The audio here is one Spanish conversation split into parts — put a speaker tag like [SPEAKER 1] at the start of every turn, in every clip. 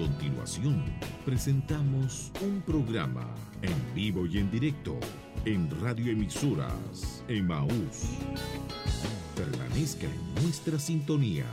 [SPEAKER 1] continuación, presentamos un programa en vivo y en directo en radioemisoras Emaús. Permanezca en nuestra sintonía.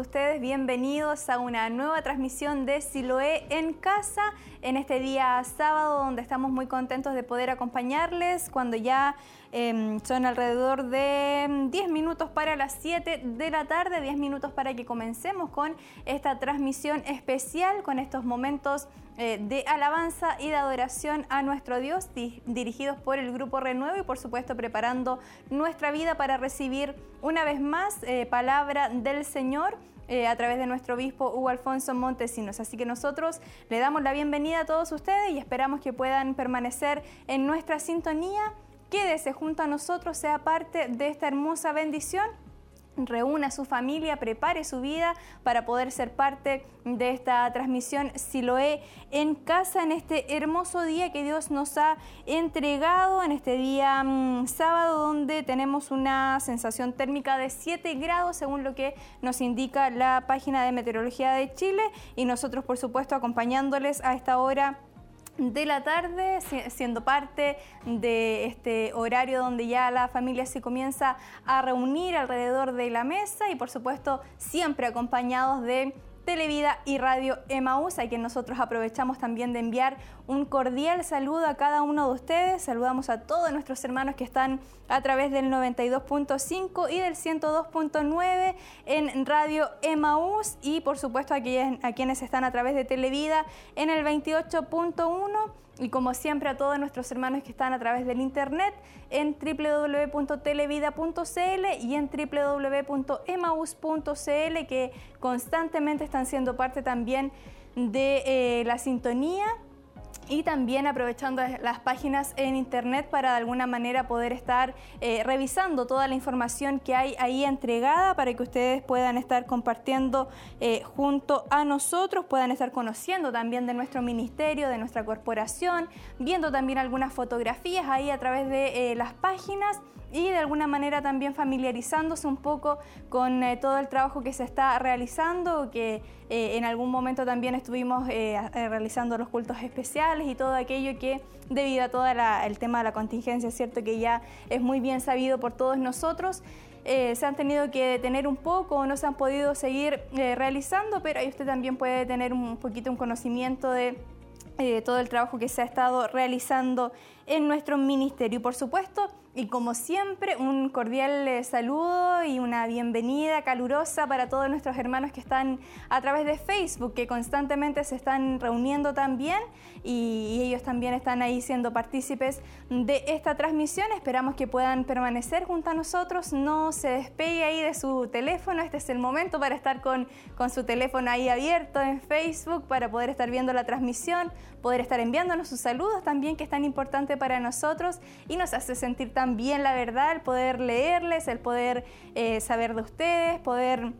[SPEAKER 2] Ustedes? Bienvenidos a una nueva transmisión de Siloé en casa en este día sábado donde estamos muy contentos de poder acompañarles cuando ya em, son alrededor de 10 minutos para las 7 de la tarde, 10 minutos para que comencemos con esta transmisión especial, con estos momentos eh, de alabanza y de adoración a nuestro Dios, dirigidos por el Grupo Renuevo y por supuesto preparando nuestra vida para recibir una vez más eh, palabra del Señor. Eh, a través de nuestro obispo Hugo Alfonso Montesinos. Así que nosotros le damos la bienvenida a todos ustedes y esperamos que puedan permanecer en nuestra sintonía. Quédese junto a nosotros, sea parte de esta hermosa bendición reúna a su familia, prepare su vida para poder ser parte de esta transmisión Siloé en casa en este hermoso día que Dios nos ha entregado, en este día mm, sábado donde tenemos una sensación térmica de 7 grados según lo que nos indica la página de meteorología de Chile. Y nosotros por supuesto acompañándoles a esta hora de la tarde, siendo parte de este horario donde ya la familia se comienza a reunir alrededor de la mesa y por supuesto siempre acompañados de Televida y Radio Emaús, a quien nosotros aprovechamos también de enviar un cordial saludo a cada uno de ustedes. Saludamos a todos nuestros hermanos que están a través del 92.5 y del 102.9 en Radio Emaús y por supuesto a quienes, a quienes están a través de Televida en el 28.1 y como siempre a todos nuestros hermanos que están a través del internet en www.televida.cl y en www.emaus.cl que constantemente están siendo parte también de eh, la sintonía y también aprovechando las páginas en internet para de alguna manera poder estar eh, revisando toda la información que hay ahí entregada para que ustedes puedan estar compartiendo eh, junto a nosotros, puedan estar conociendo también de nuestro ministerio, de nuestra corporación, viendo también algunas fotografías ahí a través de eh, las páginas y de alguna manera también familiarizándose un poco con eh, todo el trabajo que se está realizando, que eh, en algún momento también estuvimos eh, realizando los cultos especiales y todo aquello que debido a todo el tema de la contingencia, cierto que ya es muy bien sabido por todos nosotros. se han tenido que detener un poco o no se han podido seguir realizando, pero ahí usted también puede tener un poquito un conocimiento de todo el trabajo que se ha estado realizando en nuestro ministerio. Y por supuesto, y como siempre, un cordial eh, saludo y una bienvenida calurosa para todos nuestros hermanos que están a través de Facebook, que constantemente se están reuniendo también y ellos también están ahí siendo partícipes de esta transmisión. Esperamos que puedan permanecer junto a nosotros, no se despegue ahí de su teléfono. Este es el momento para estar con, con su teléfono ahí abierto en Facebook para poder estar viendo la transmisión, poder estar enviándonos sus saludos también, que es tan importante para nosotros y nos hace sentir tan bien, la verdad, el poder leerles, el poder eh, saber de ustedes, poder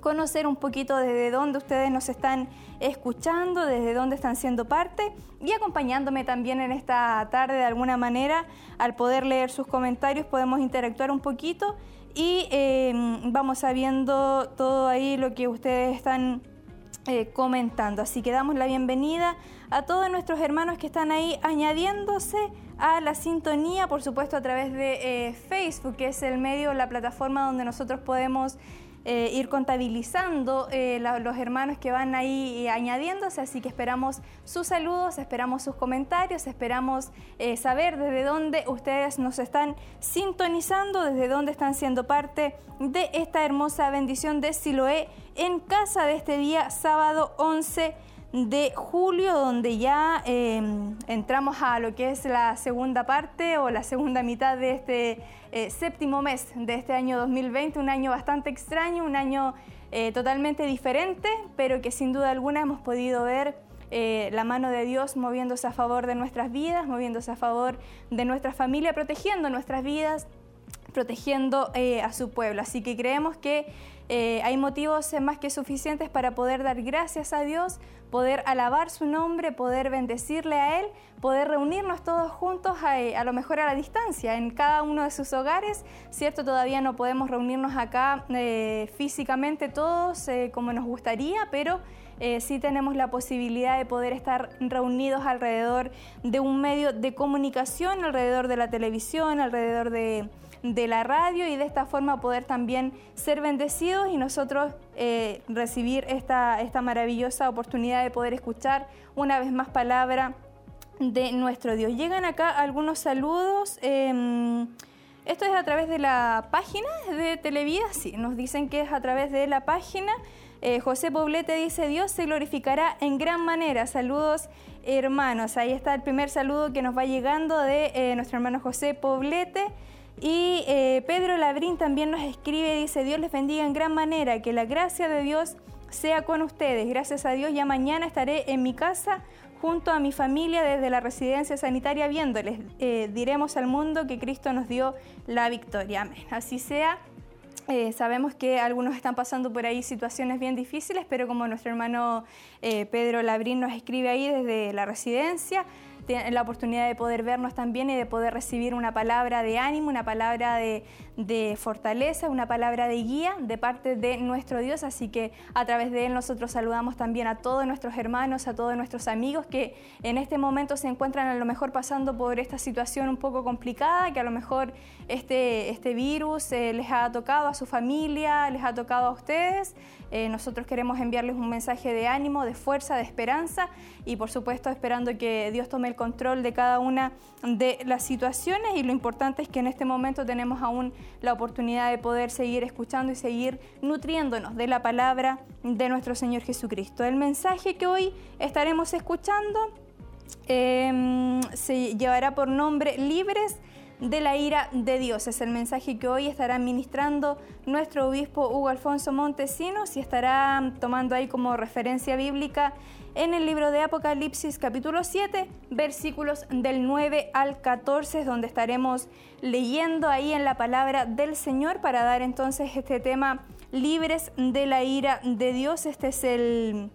[SPEAKER 2] conocer un poquito desde dónde ustedes nos están escuchando, desde dónde están siendo parte y acompañándome también en esta tarde de alguna manera. Al poder leer sus comentarios podemos interactuar un poquito y eh, vamos sabiendo todo ahí lo que ustedes están eh, comentando. Así que damos la bienvenida a todos nuestros hermanos que están ahí añadiéndose a la sintonía, por supuesto a través de eh, Facebook, que es el medio, la plataforma donde nosotros podemos eh, ir contabilizando eh, los hermanos que van ahí añadiéndose, así que esperamos sus saludos, esperamos sus comentarios, esperamos saber desde dónde ustedes nos están sintonizando, desde dónde están siendo parte de esta hermosa bendición de Siloé en casa de este día sábado 11 de julio, donde ya em, entramos a lo que es la segunda parte o la segunda mitad de este eh, séptimo mes de este año 2020, un año bastante extraño, un año eh, totalmente diferente, pero que sin duda alguna hemos podido ver la mano de Dios moviéndose a favor de nuestras vidas, moviéndose a favor de nuestra familia, protegiendo nuestras vidas, protegiendo a su pueblo. Así que creemos que eh, hay motivos más que suficientes para poder dar gracias a Dios, poder alabar su nombre, poder bendecirle a Él, poder reunirnos todos juntos, eh, a, lo mejor a la distancia, en cada uno de sus hogares. Cierto, todavía no podemos reunirnos acá eh, físicamente todos como nos gustaría, pero sí tenemos la posibilidad de poder estar reunidos alrededor de un medio de comunicación, alrededor de la televisión, alrededor de de la radio y de esta forma poder también ser bendecidos y nosotros eh, recibir esta, esta maravillosa oportunidad de poder escuchar una vez más palabra de nuestro Dios. Llegan acá algunos saludos. Em, esto es a través de la página de Televida, sí, nos dicen que es a través de la página. Eh, José Poblete dice, Dios se glorificará en gran manera. Saludos hermanos. Ahí está el primer saludo que nos va llegando de eh, nuestro hermano José Poblete. Y eh, Pedro Labrín también nos escribe, dice, Dios les bendiga en gran manera, que la gracia de Dios sea con ustedes. Gracias a Dios, ya mañana estaré en mi casa junto a mi familia desde la residencia sanitaria viéndoles. Eh, diremos al mundo que Cristo nos dio la victoria. Así sea. Eh, sabemos que algunos están pasando por ahí situaciones bien difíciles, pero como nuestro hermano Pedro Labrín nos escribe ahí desde la residencia, la oportunidad de poder vernos también y de poder recibir una palabra de ánimo, una palabra de, fortaleza, una palabra de guía de parte de nuestro Dios. Así que a través de Él nosotros saludamos también a todos nuestros hermanos, a todos nuestros amigos que en este momento se encuentran a lo mejor pasando por esta situación un poco complicada, que a lo mejor este, este virus eh, les ha tocado a su familia, les ha tocado a ustedes. Eh, nosotros queremos enviarles un mensaje de ánimo, de fuerza, de esperanza y por supuesto esperando que Dios tome el control de cada una de las situaciones y lo importante es que en este momento tenemos aún la oportunidad de poder seguir escuchando y seguir nutriéndonos de la palabra de nuestro Señor Jesucristo. El mensaje que hoy estaremos escuchando em, se llevará por nombre Libres de la ira de Dios. Es el mensaje que hoy estará ministrando nuestro obispo Hugo Alfonso Montesinos y estará tomando ahí como referencia bíblica en el libro de Apocalipsis capítulo 7, versículos del 9 al 14, donde estaremos leyendo ahí en la palabra del Señor para dar entonces este tema libres de la ira de Dios. Este es el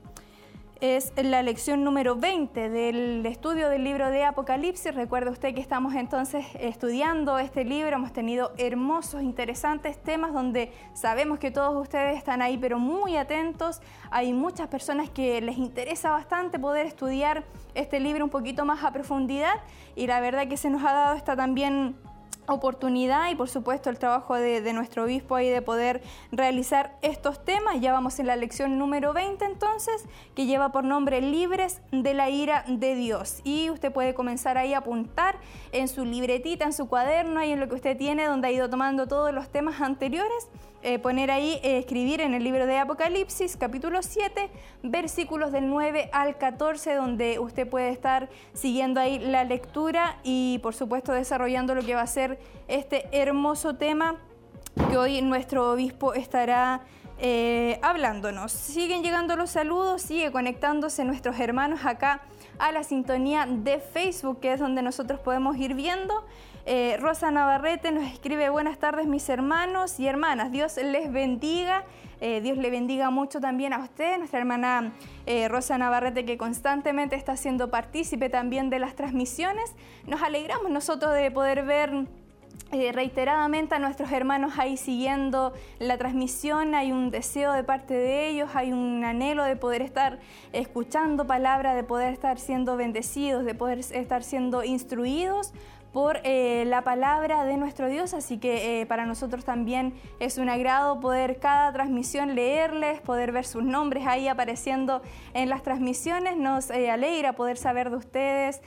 [SPEAKER 2] es la lección número 20 del estudio del libro de Apocalipsis. Recuerde usted que estamos entonces estudiando este libro, hemos tenido hermosos, interesantes temas donde sabemos que todos ustedes están ahí, pero muy atentos. Hay muchas personas que les interesa bastante poder estudiar este libro un poquito más a profundidad y la verdad que se nos ha dado esta también oportunidad y por supuesto el trabajo de, nuestro obispo ahí de poder realizar estos temas. Ya vamos en la lección número 20 entonces, que lleva por nombre Libres de la ira de Dios. Y usted puede comenzar ahí a apuntar en su libretita, en su cuaderno, ahí en lo que usted tiene, donde ha ido tomando todos los temas anteriores eh, poner ahí, eh, escribir en el libro de Apocalipsis, capítulo 7, versículos del 9 al 14, donde usted puede estar siguiendo ahí la lectura y por supuesto desarrollando lo que va a ser este hermoso tema que hoy nuestro obispo estará eh, hablándonos. Siguen llegando los saludos, sigue conectándose nuestros hermanos acá a la sintonía de Facebook, que es donde nosotros podemos ir viendo eh, Rosa Navarrete nos escribe, buenas tardes mis hermanos y hermanas, Dios les bendiga, eh, Dios le bendiga mucho también a usted, nuestra hermana eh, Rosa Navarrete que constantemente está siendo partícipe también de las transmisiones. Nos alegramos nosotros de poder ver reiteradamente a nuestros hermanos ahí siguiendo la transmisión, hay un deseo de parte de ellos, hay un anhelo de poder estar escuchando palabra, de poder estar siendo bendecidos, de poder estar siendo instruidos por eh, la palabra de nuestro Dios, así que eh, para nosotros también es un agrado poder cada transmisión leerles, poder ver sus nombres ahí apareciendo en las transmisiones, nos eh, alegra poder saber de ustedes,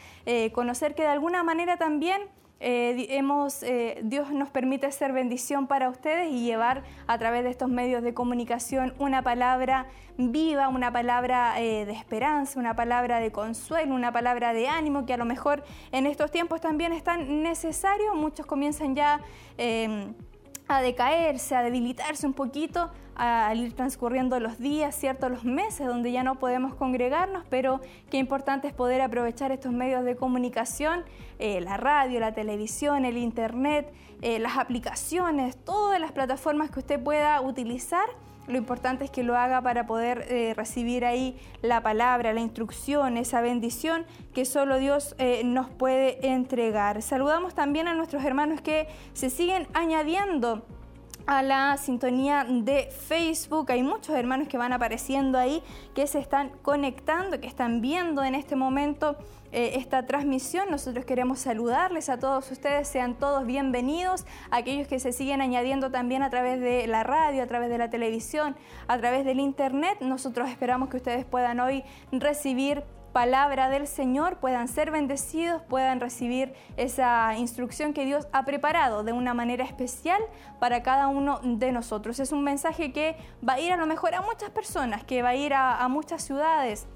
[SPEAKER 2] conocer que de alguna manera también eh, hemos, eh, Dios nos permite ser bendición para ustedes y llevar a través de estos medios de comunicación una palabra viva, una palabra eh, de esperanza, una palabra de consuelo, una palabra de ánimo que a lo mejor en estos tiempos también es tan necesario. Muchos comienzan ya a decaerse, a debilitarse un poquito al ir transcurriendo los días, ¿cierto? Los meses donde ya no podemos congregarnos, pero qué importante es poder aprovechar estos medios de comunicación, eh, la radio, la televisión, el internet, eh, las aplicaciones, todas las plataformas que usted pueda utilizar. Lo importante es que lo haga para poder eh, recibir ahí la palabra, la instrucción, esa bendición que solo Dios nos puede entregar. Saludamos también a nuestros hermanos que se siguen añadiendo a la sintonía de Facebook. Hay muchos hermanos que van apareciendo ahí, que se están conectando, que están viendo en este momento eh, esta transmisión. Nosotros queremos saludarles a todos ustedes, sean todos bienvenidos, aquellos que se siguen añadiendo también a través de la radio, a través de la televisión, a través del internet. Nosotros esperamos que ustedes puedan hoy recibir palabra del Señor, puedan ser bendecidos, puedan recibir esa instrucción que Dios ha preparado de una manera especial para cada uno de nosotros. Es un mensaje que va a ir a lo mejor a muchas personas, que va a ir a, muchas ciudades,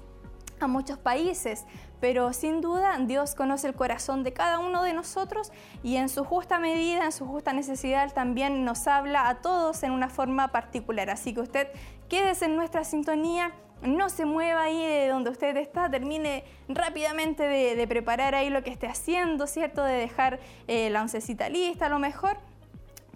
[SPEAKER 2] a muchos países, pero sin duda Dios conoce el corazón de cada uno de nosotros y en su justa medida, en su justa necesidad, también nos habla a todos en una forma particular. Así que usted quédese en nuestra sintonía no se mueva ahí de donde usted está, termine rápidamente de, preparar ahí lo que esté haciendo, ¿cierto? De dejar eh, la oncecita lista a lo mejor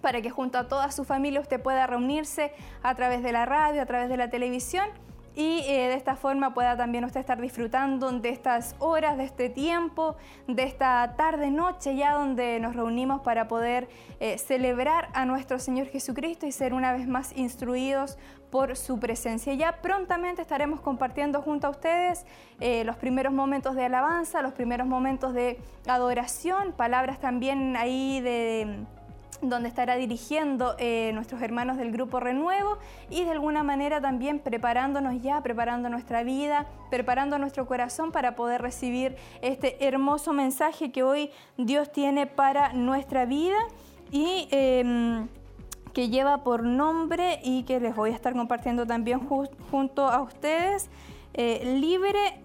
[SPEAKER 2] para que junto a toda su familia usted pueda reunirse a través de la radio, a través de la televisión y eh, de esta forma pueda también usted estar disfrutando de estas horas, de este tiempo, de esta tarde-noche ya donde nos reunimos para poder eh, celebrar a nuestro Señor Jesucristo y ser una vez más instruidos por su presencia. Ya prontamente estaremos compartiendo junto a ustedes eh, los primeros momentos de alabanza, los primeros momentos de adoración, palabras también ahí de donde estará dirigiendo eh, nuestros hermanos del Grupo Renuevo y de alguna manera también preparándonos ya, preparando nuestra vida, preparando nuestro corazón para poder recibir este hermoso mensaje que hoy Dios tiene para nuestra vida y em, que lleva por nombre y que les voy a estar compartiendo también junto a ustedes, eh, libre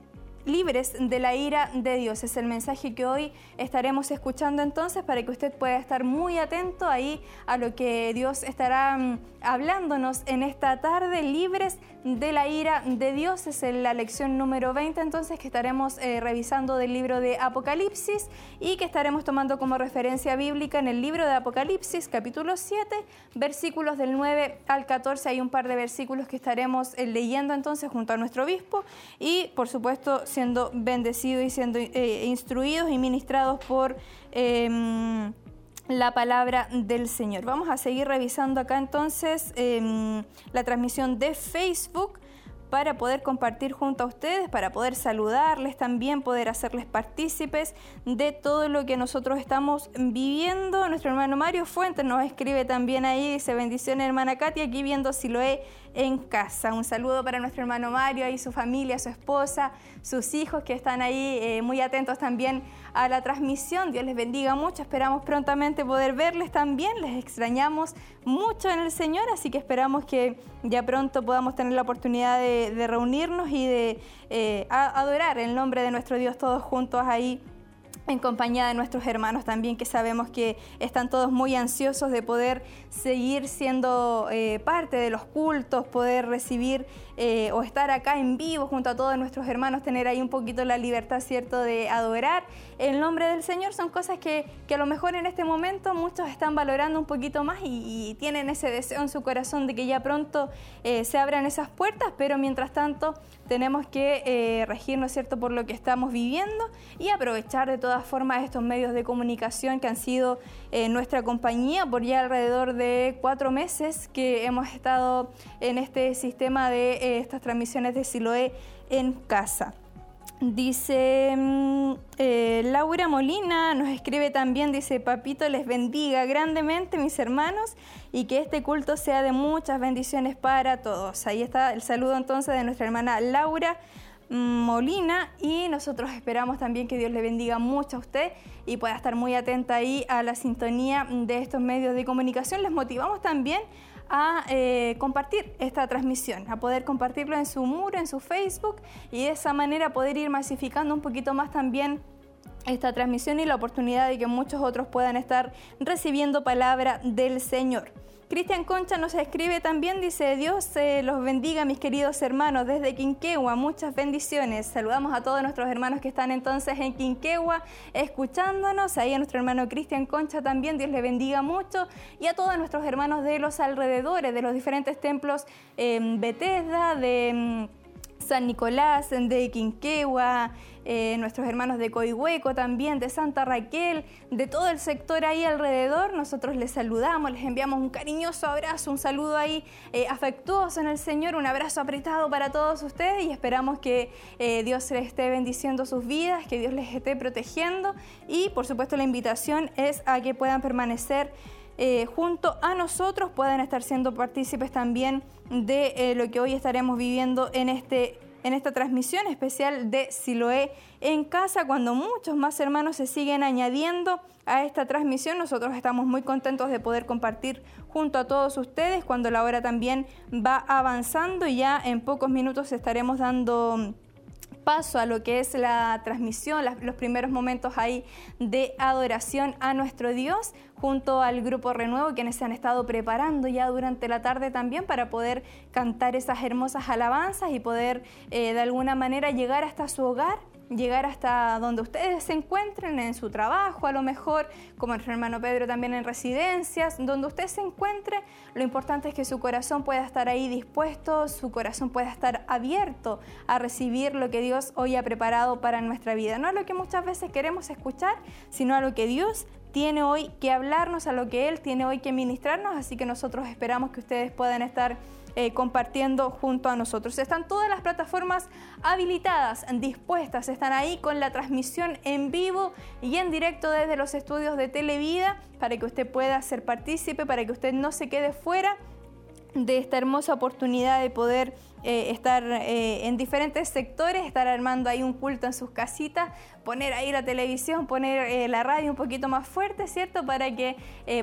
[SPEAKER 2] libres de la ira de Dios. Es el mensaje que hoy estaremos escuchando entonces para que usted pueda estar muy atento ahí a lo que Dios estará mm, hablándonos en esta tarde, libres de la ira de Dios. Es la lección número 20 entonces que estaremos eh, revisando del libro de Apocalipsis y que estaremos tomando como referencia bíblica en el libro de Apocalipsis capítulo 7 versículos del 9 al 14. Hay un par de versículos que estaremos eh, leyendo entonces junto a nuestro obispo y por supuesto siendo bendecidos y siendo eh, instruidos y ministrados por em, la palabra del Señor. Vamos a seguir revisando acá entonces em, la transmisión de Facebook para poder compartir junto a ustedes, para poder saludarles también, poder hacerles partícipes de todo lo que nosotros estamos viviendo. Nuestro hermano Mario Fuentes nos escribe también ahí, dice bendiciones hermana Katia, aquí viendo si lo he en casa. Un saludo para nuestro hermano Mario y su familia, su esposa, sus hijos que están ahí eh, muy atentos también a la transmisión. Dios les bendiga mucho. Esperamos prontamente poder verles también. Les extrañamos mucho en el Señor, así que esperamos que ya pronto podamos tener la oportunidad de, reunirnos y de eh, adorar el nombre de nuestro Dios todos juntos ahí en compañía de nuestros hermanos también, que sabemos que están todos muy ansiosos de poder seguir siendo eh, parte de los cultos, poder recibir eh, o estar acá en vivo junto a todos nuestros hermanos, tener ahí un poquito la libertad, ¿cierto?, de adorar el nombre del Señor. Son cosas que, a lo mejor en este momento muchos están valorando un poquito más y, tienen ese deseo en su corazón de que ya pronto eh, se abran esas puertas, pero mientras tanto tenemos que eh, regirnos, ¿cierto?, por lo que estamos viviendo y aprovechar de todas formas estos medios de comunicación que han sido nuestra compañía por ya alrededor de cuatro meses que hemos estado en este sistema de estas transmisiones de Siloé en casa. Dice mm, eh, Laura Molina, nos escribe también, dice, Papito les bendiga grandemente mis hermanos y que este culto sea de muchas bendiciones para todos. Ahí está el saludo entonces de nuestra hermana Laura mm, Molina y nosotros esperamos también que Dios le bendiga mucho a usted y pueda estar muy atenta ahí a la sintonía de estos medios de comunicación. Les motivamos también a eh, compartir esta transmisión, a poder compartirlo en su muro, en su Facebook y de esa manera poder ir masificando un poquito más también esta transmisión y la oportunidad de que muchos otros puedan estar recibiendo palabra del Señor. Cristian Concha nos escribe también, dice Dios los bendiga mis queridos hermanos desde Quinquegua, muchas bendiciones. Saludamos a todos nuestros hermanos que están entonces en Quinquegua escuchándonos, ahí a nuestro hermano Cristian Concha también, Dios le bendiga mucho, y a todos nuestros hermanos de los alrededores, de los diferentes templos en Bethesda, de mm, San Nicolás, de Quinquegua, eh, nuestros hermanos de Coihueco también, de Santa Raquel, de todo el sector ahí alrededor. Nosotros les saludamos, les enviamos un cariñoso abrazo, un saludo ahí eh, afectuoso en el Señor, un abrazo apretado para todos ustedes y esperamos que eh, Dios les esté bendiciendo sus vidas, que Dios les esté protegiendo y por supuesto la invitación es a que puedan permanecer. Junto a nosotros puedan estar siendo partícipes también de lo que hoy estaremos viviendo en este en esta transmisión especial de Siloé en casa, cuando muchos más hermanos se siguen añadiendo a esta transmisión. Nosotros estamos muy contentos de poder compartir junto a todos ustedes cuando la hora también va avanzando y ya en pocos minutos estaremos dando paso a lo que es la transmisión, los primeros momentos ahí de adoración a nuestro Dios, junto al grupo Renuevo, quienes se han estado preparando ya durante la tarde también para poder cantar esas hermosas alabanzas y poder eh, de alguna manera llegar hasta su hogar llegar hasta donde ustedes se encuentren, en su trabajo a lo mejor, como el hermano Pedro también en residencias, donde usted se encuentre, lo importante es que su corazón pueda estar ahí dispuesto, su corazón pueda estar abierto a recibir lo que Dios hoy ha preparado para nuestra vida. No a lo que muchas veces queremos escuchar, sino a lo que Dios tiene hoy que hablarnos, a lo que Él tiene hoy que ministrarnos, así que nosotros esperamos que ustedes puedan estar eh, compartiendo junto a nosotros. Están todas las plataformas habilitadas, dispuestas, están ahí con la transmisión en vivo y en directo desde los estudios de Televida para que usted pueda ser partícipe, para que usted no se quede fuera de esta hermosa oportunidad de poder eh, estar eh, en diferentes sectores, estar armando ahí un culto en sus casitas, poner ahí la televisión, poner la radio un poquito más fuerte, ¿cierto? Para que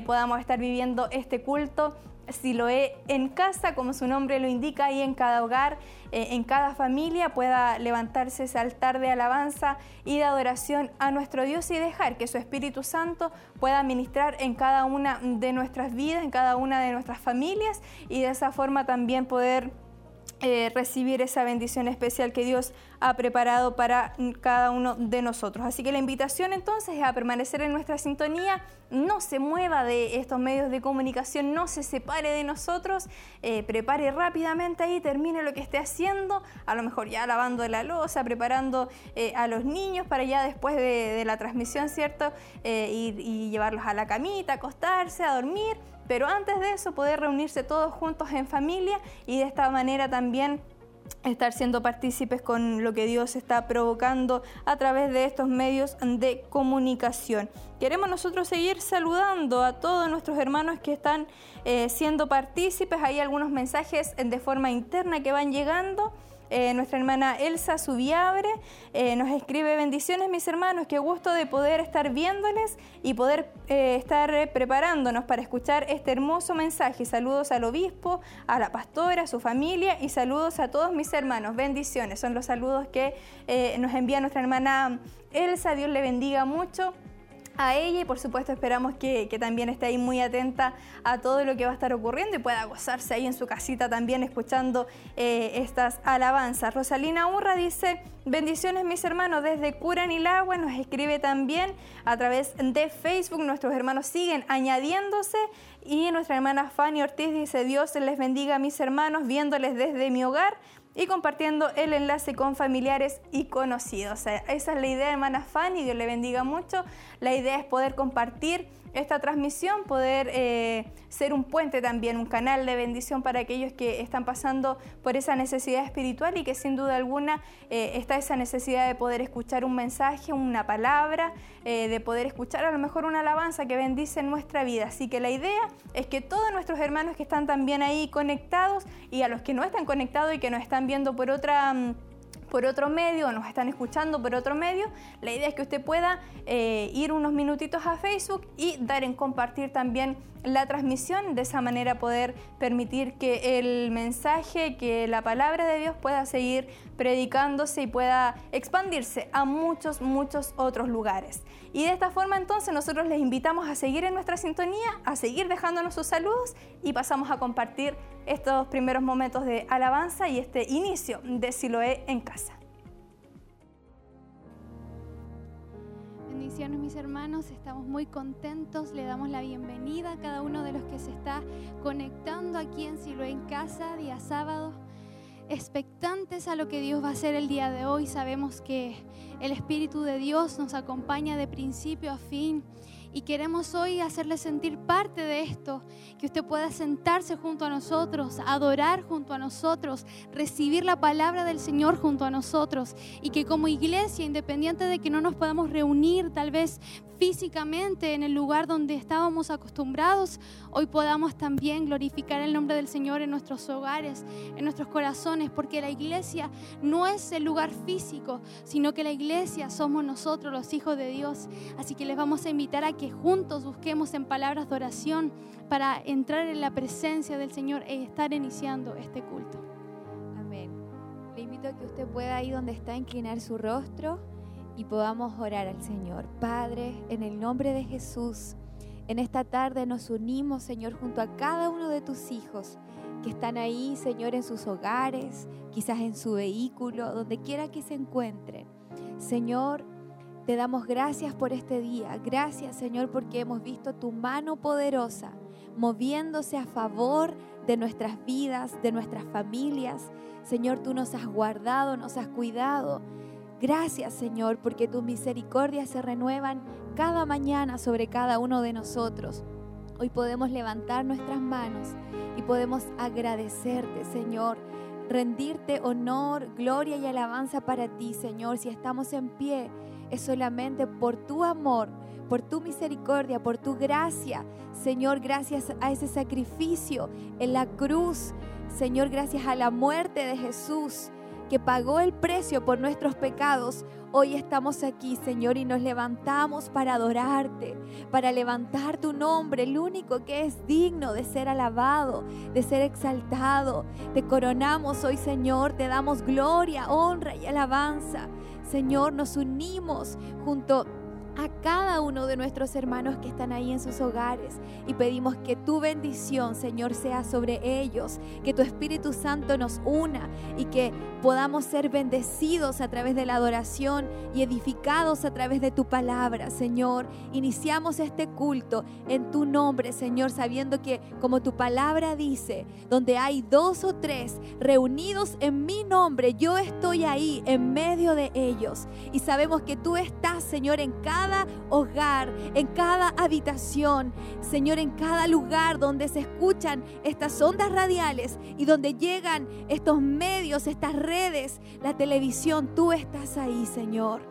[SPEAKER 2] podamos estar viviendo este culto lo he en casa, como su nombre lo indica, y en cada hogar, eh, en cada familia pueda levantarse ese altar de alabanza y de adoración a nuestro Dios y dejar que su Espíritu Santo pueda ministrar en cada una de nuestras vidas, en cada una de nuestras familias y de esa forma también poder eh, recibir esa bendición especial que Dios ha preparado para cada uno de nosotros. Así que la invitación entonces es a permanecer en nuestra sintonía, no se mueva de estos medios de comunicación, no se separe de nosotros, eh, prepare rápidamente ahí, termine lo que esté haciendo, a lo mejor ya lavando la losa, preparando eh, a los niños para ya después de, la transmisión, ¿cierto? y llevarlos a la camita, acostarse, a dormir pero antes de eso poder reunirse todos juntos en familia y de esta manera también estar siendo partícipes con lo que Dios está provocando a través de estos medios de comunicación. Queremos nosotros seguir saludando a todos nuestros hermanos que están eh, siendo partícipes. Hay algunos mensajes de forma interna que van llegando. Eh, nuestra hermana Elsa Subiabre eh, nos escribe bendiciones mis hermanos, qué gusto de poder estar viéndoles y poder eh, estar preparándonos para escuchar este hermoso mensaje. Saludos al obispo, a la pastora, a su familia y saludos a todos mis hermanos. Bendiciones, son los saludos que nos envía nuestra hermana Elsa, Dios le bendiga mucho a ella y por supuesto esperamos que, también esté ahí muy atenta a todo lo que va a estar ocurriendo y pueda gozarse ahí en su casita también escuchando eh, estas alabanzas. Rosalina Urra dice, bendiciones mis hermanos desde Curanilagua, nos escribe también a través de Facebook, nuestros hermanos siguen añadiéndose y nuestra hermana Fanny Ortiz dice, Dios les bendiga a mis hermanos viéndoles desde mi hogar y compartiendo el enlace con familiares y conocidos. esa es la idea, hermana Fanny, Dios le bendiga mucho. La idea es poder compartir esta transmisión, poder eh, ser un puente también, un canal de bendición para aquellos que están pasando por esa necesidad espiritual y que sin duda alguna eh, está esa necesidad de poder escuchar un mensaje, una palabra, eh, de poder escuchar a lo mejor una alabanza que bendice nuestra vida. Así que la idea es que todos nuestros hermanos que están también ahí conectados y a los que no están conectados y que nos están viendo por otra... Mm, por otro medio o nos están escuchando por otro medio, la idea es que usted pueda eh, ir unos minutitos a Facebook y dar en compartir también la transmisión, de esa manera poder permitir que el mensaje, que la palabra de Dios pueda seguir predicándose y pueda expandirse a muchos, muchos otros lugares. Y de esta forma entonces nosotros les invitamos a seguir en nuestra sintonía, a seguir dejándonos sus saludos y pasamos a compartir estos primeros momentos de alabanza y este inicio de Siloé en casa.
[SPEAKER 3] Bendiciones mis hermanos, estamos muy contentos, le damos la bienvenida a cada uno de los que se está conectando aquí en Siloé en casa, día sábado, expectantes a lo que Dios va a hacer el día de hoy. Sabemos que el Espíritu de Dios nos acompaña de principio a fin y queremos hoy hacerle sentir parte de esto, que usted pueda sentarse junto a nosotros, adorar junto a nosotros, recibir la palabra del Señor junto a nosotros y que como iglesia, independiente de que no nos podamos reunir tal vez físicamente en el lugar donde estábamos acostumbrados, hoy podamos también glorificar el nombre del Señor en nuestros hogares, en nuestros corazones, porque la iglesia no es el lugar físico, sino que la iglesia somos nosotros, los hijos de Dios. Así que les vamos a invitar a que juntos busquemos en palabras de oración para entrar en la presencia del Señor e estar iniciando este culto.
[SPEAKER 4] Amén. Le invito a que usted pueda ir donde está inclinar su rostro y podamos orar al Señor. Padre, en el nombre de Jesús, en esta tarde nos unimos, Señor, junto a cada uno de tus hijos que están ahí, Señor, en sus hogares, quizás en su vehículo, donde quiera que se encuentren. Señor, te damos gracias por este día. Gracias, Señor, porque hemos visto tu mano poderosa moviéndose a favor de nuestras vidas, de nuestras familias. Señor, tú nos has guardado, nos has cuidado. Gracias Señor porque tus misericordias se renuevan cada mañana sobre cada uno de nosotros. Hoy podemos levantar nuestras manos y podemos agradecerte Señor, rendirte honor, gloria y alabanza para ti Señor. Si estamos en pie es solamente por tu amor, por tu misericordia, por tu gracia. Señor, gracias a ese sacrificio en la cruz. Señor, gracias a la muerte de Jesús pagó el precio por nuestros pecados, hoy estamos aquí, Señor, y nos levantamos para adorarte, para levantar tu nombre, el único que es digno de ser alabado, de ser exaltado. Te coronamos hoy, Señor, te damos gloria, honra y alabanza. Señor, nos unimos junto a cada uno de nuestros hermanos que están ahí en sus hogares y pedimos que tu bendición, Señor, sea sobre ellos, que tu Espíritu Santo nos una y que podamos ser bendecidos a través de la adoración y edificados a través de tu palabra, Señor. Iniciamos este culto en tu nombre, Señor, sabiendo que como tu palabra dice, donde hay dos o tres reunidos en mi nombre, yo estoy ahí en medio de ellos y sabemos que tú estás, Señor, en cada cada hogar, en cada habitación, Señor, en cada lugar donde se escuchan estas ondas radiales y donde llegan estos medios, estas redes, la televisión, tú estás ahí, Señor.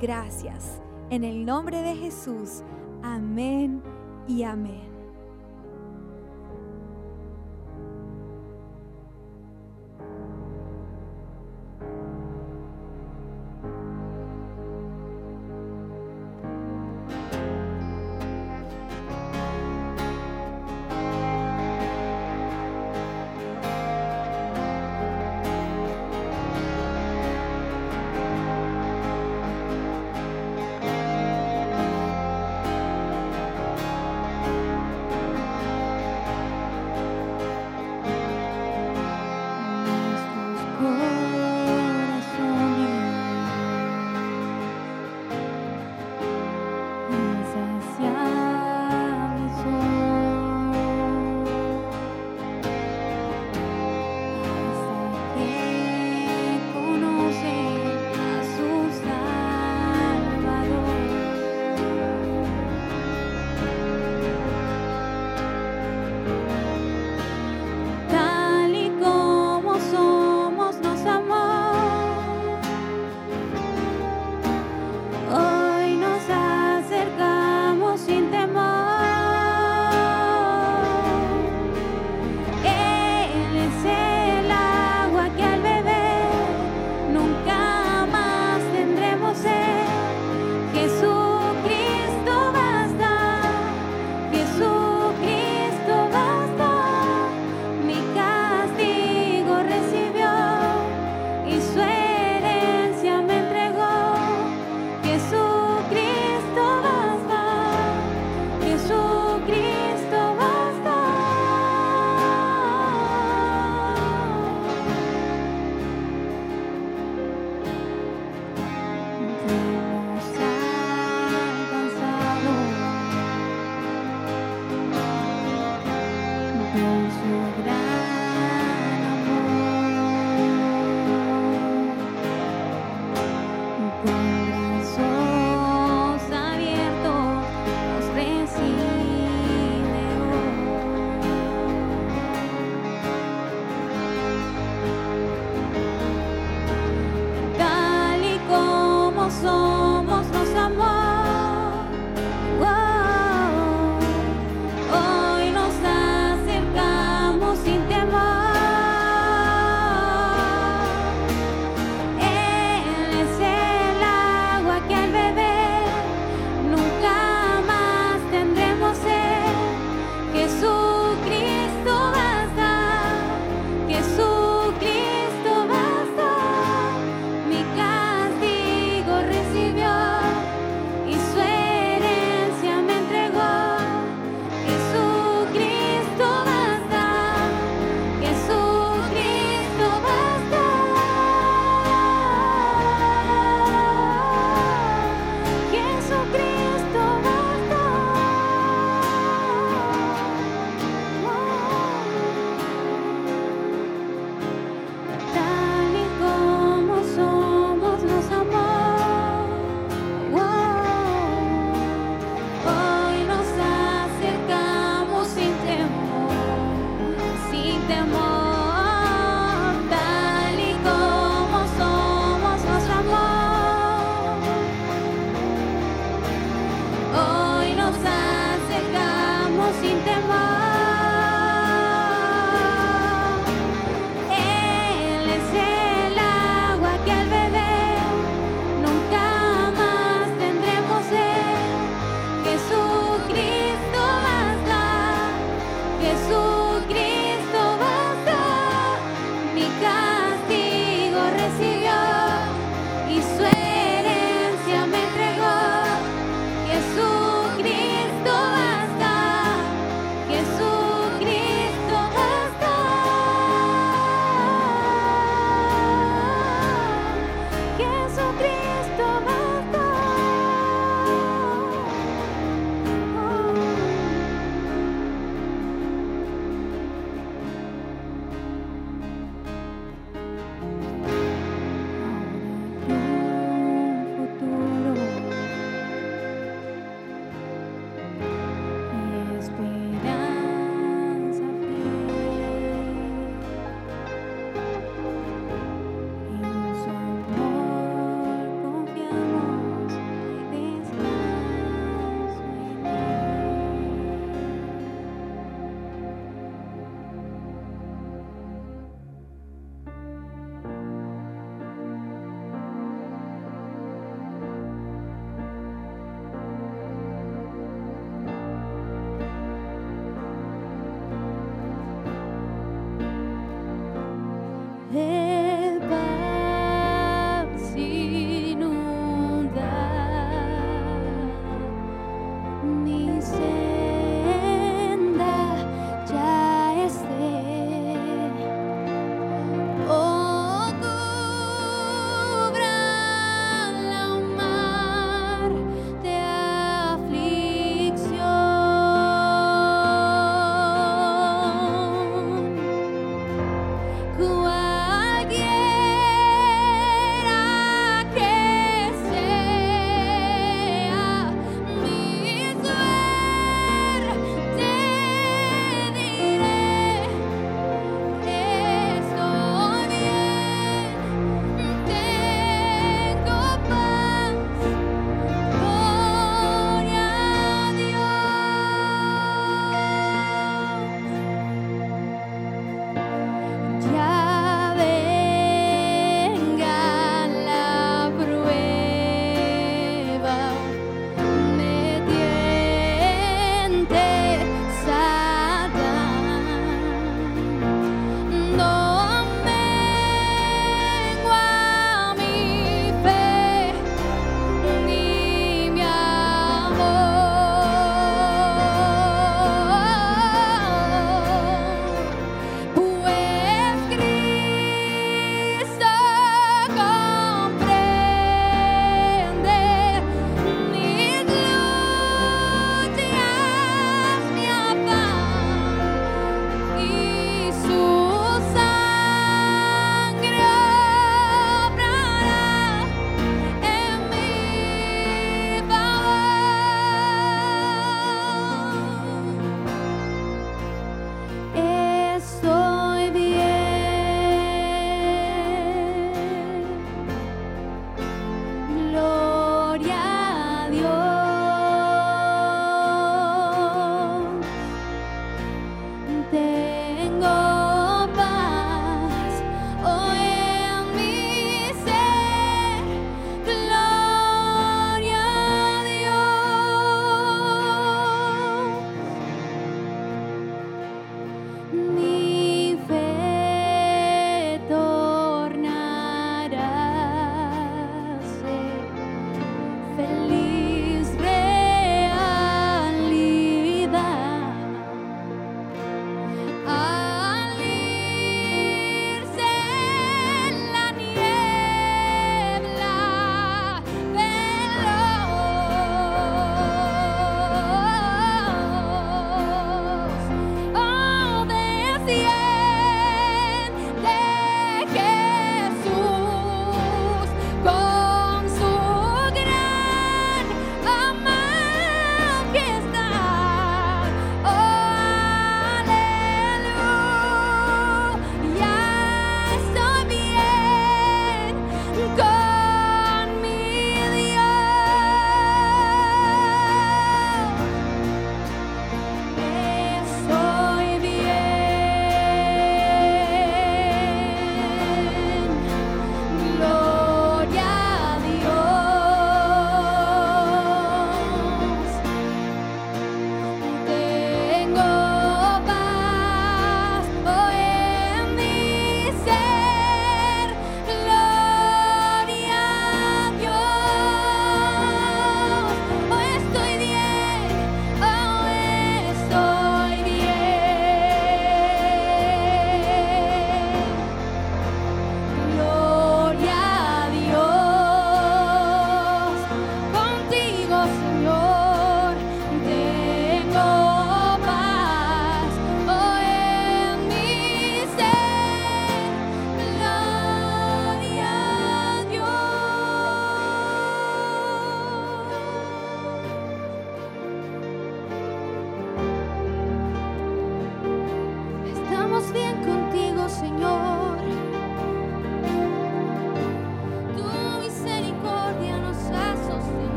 [SPEAKER 4] Gracias. En el nombre de Jesús. Amén y amén.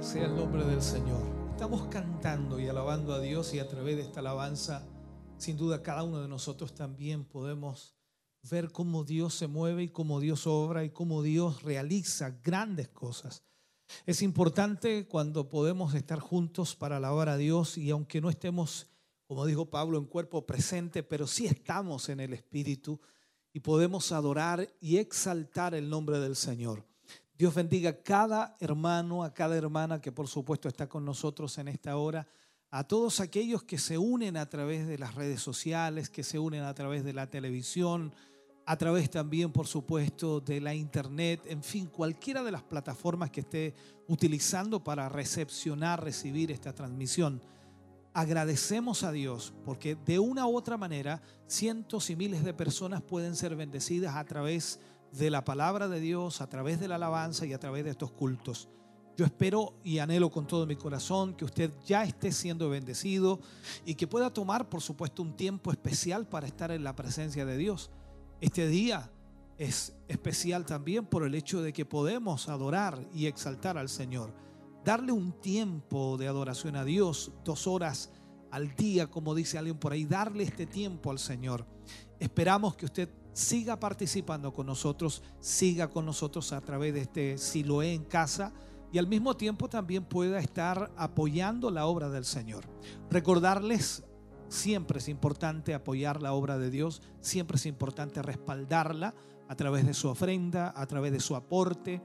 [SPEAKER 5] Sea el nombre del Señor. Estamos cantando y alabando a Dios y a través de esta alabanza, sin duda cada uno de nosotros también podemos ver cómo Dios se mueve y cómo Dios obra y cómo Dios realiza grandes cosas. Es importante cuando podemos estar juntos para alabar a Dios y aunque no estemos, como dijo Pablo, en cuerpo presente, pero sí estamos en el Espíritu y podemos adorar y exaltar el nombre del Señor. Dios bendiga a cada hermano, a cada hermana que por supuesto está con nosotros en esta hora, a todos aquellos que se unen a través de las redes sociales, que se unen a través de la televisión, a través también, por supuesto, de la internet, en fin, cualquiera de las plataformas que esté utilizando para recepcionar, recibir esta transmisión. Agradecemos a Dios porque de una u otra manera cientos y miles de personas pueden ser bendecidas a través de de la palabra de Dios a través de la alabanza y a través de estos cultos. Yo espero y anhelo con todo mi corazón que usted ya esté siendo bendecido y que pueda tomar, por supuesto, un tiempo especial para estar en la presencia de Dios. Este día es especial también por el hecho de que podemos adorar y exaltar al Señor. Darle un tiempo de adoración a Dios, dos horas al día, como dice alguien por ahí, darle este tiempo al Señor. Esperamos que usted siga participando con nosotros, siga con nosotros a través de este Siloé en casa y al mismo tiempo también pueda estar apoyando la obra del Señor. Recordarles, siempre es importante apoyar la obra de Dios, siempre es importante respaldarla a través de su ofrenda, a través de su aporte,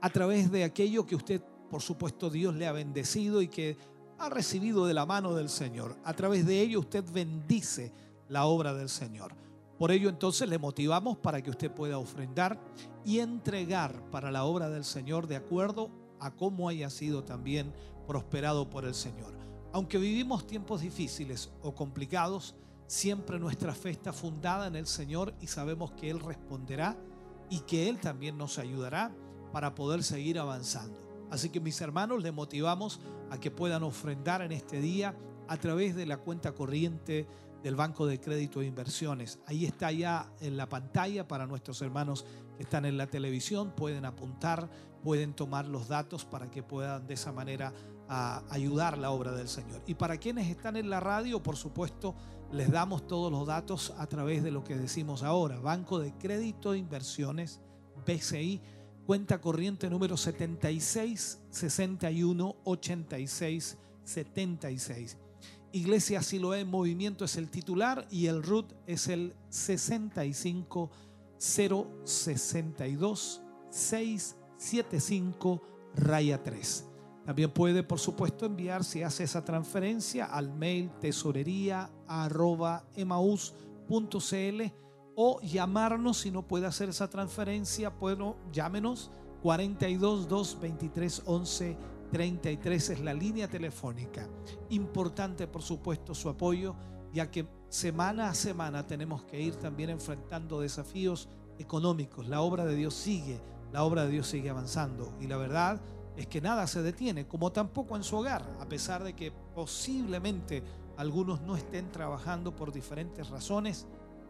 [SPEAKER 5] a través de aquello que usted, por supuesto, Dios le ha bendecido y que ha recibido de la mano del Señor. A través de ello usted bendice la obra del Señor. Por ello entonces le motivamos para que usted pueda ofrendar y entregar para la obra del Señor de acuerdo a cómo haya sido también prosperado por el Señor. Aunque vivimos tiempos difíciles o complicados, siempre nuestra fe está fundada en el Señor y sabemos que Él responderá y que Él también nos ayudará para poder seguir avanzando. Así que mis hermanos, les motivamos a que puedan ofrendar en este día a través de la cuenta corriente del Banco de Crédito e Inversiones. Ahí está ya en la pantalla para nuestros hermanos que están en la televisión. Pueden apuntar, pueden tomar los datos para que puedan de esa manera a ayudar la obra del Señor. Y para quienes están en la radio, por supuesto, les damos todos los datos a través de lo que decimos ahora. Banco de Crédito e Inversiones, BCI, cuenta corriente número 76 61 86 76. Iglesia Siloé en Movimiento es el titular y el RUT es el 65 062 675 raya 3. También puede, por supuesto, enviar si hace esa transferencia al mail tesorería o llamarnos si no puede hacer esa transferencia. Bueno, llámenos 42 2 23 11 33 es la línea telefónica. Importante, por supuesto, su apoyo, ya que semana a semana tenemos que ir también enfrentando desafíos económicos. La obra de Dios sigue, la obra de Dios sigue avanzando. Y la verdad es que nada se detiene, como tampoco en su hogar, a pesar de que posiblemente algunos no estén trabajando por diferentes razones,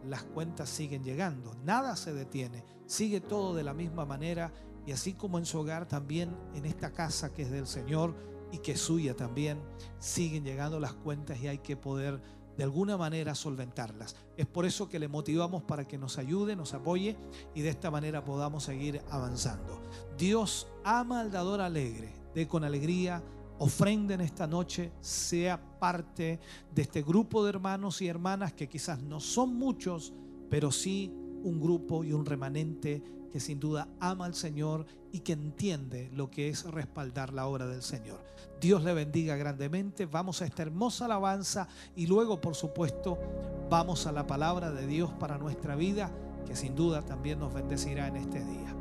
[SPEAKER 5] las cuentas siguen llegando, nada se detiene, sigue todo de la misma manera y así como en su hogar, también en esta casa que es del Señor y que es suya también, siguen llegando las cuentas y hay que poder de alguna manera solventarlas. Es por eso que le motivamos para que nos ayude, nos apoye y de esta manera podamos seguir avanzando. Dios ama al dador alegre, de con alegría, ofrenda en esta noche, sea parte de este grupo de hermanos y hermanas que quizás no son muchos, pero sí un grupo y un remanente que sin duda ama al Señor y que entiende lo que es respaldar la obra del Señor. Dios le bendiga grandemente. Vamos a esta hermosa alabanza y luego, por supuesto, vamos a la palabra de Dios para nuestra vida, que sin duda también nos bendecirá en este día.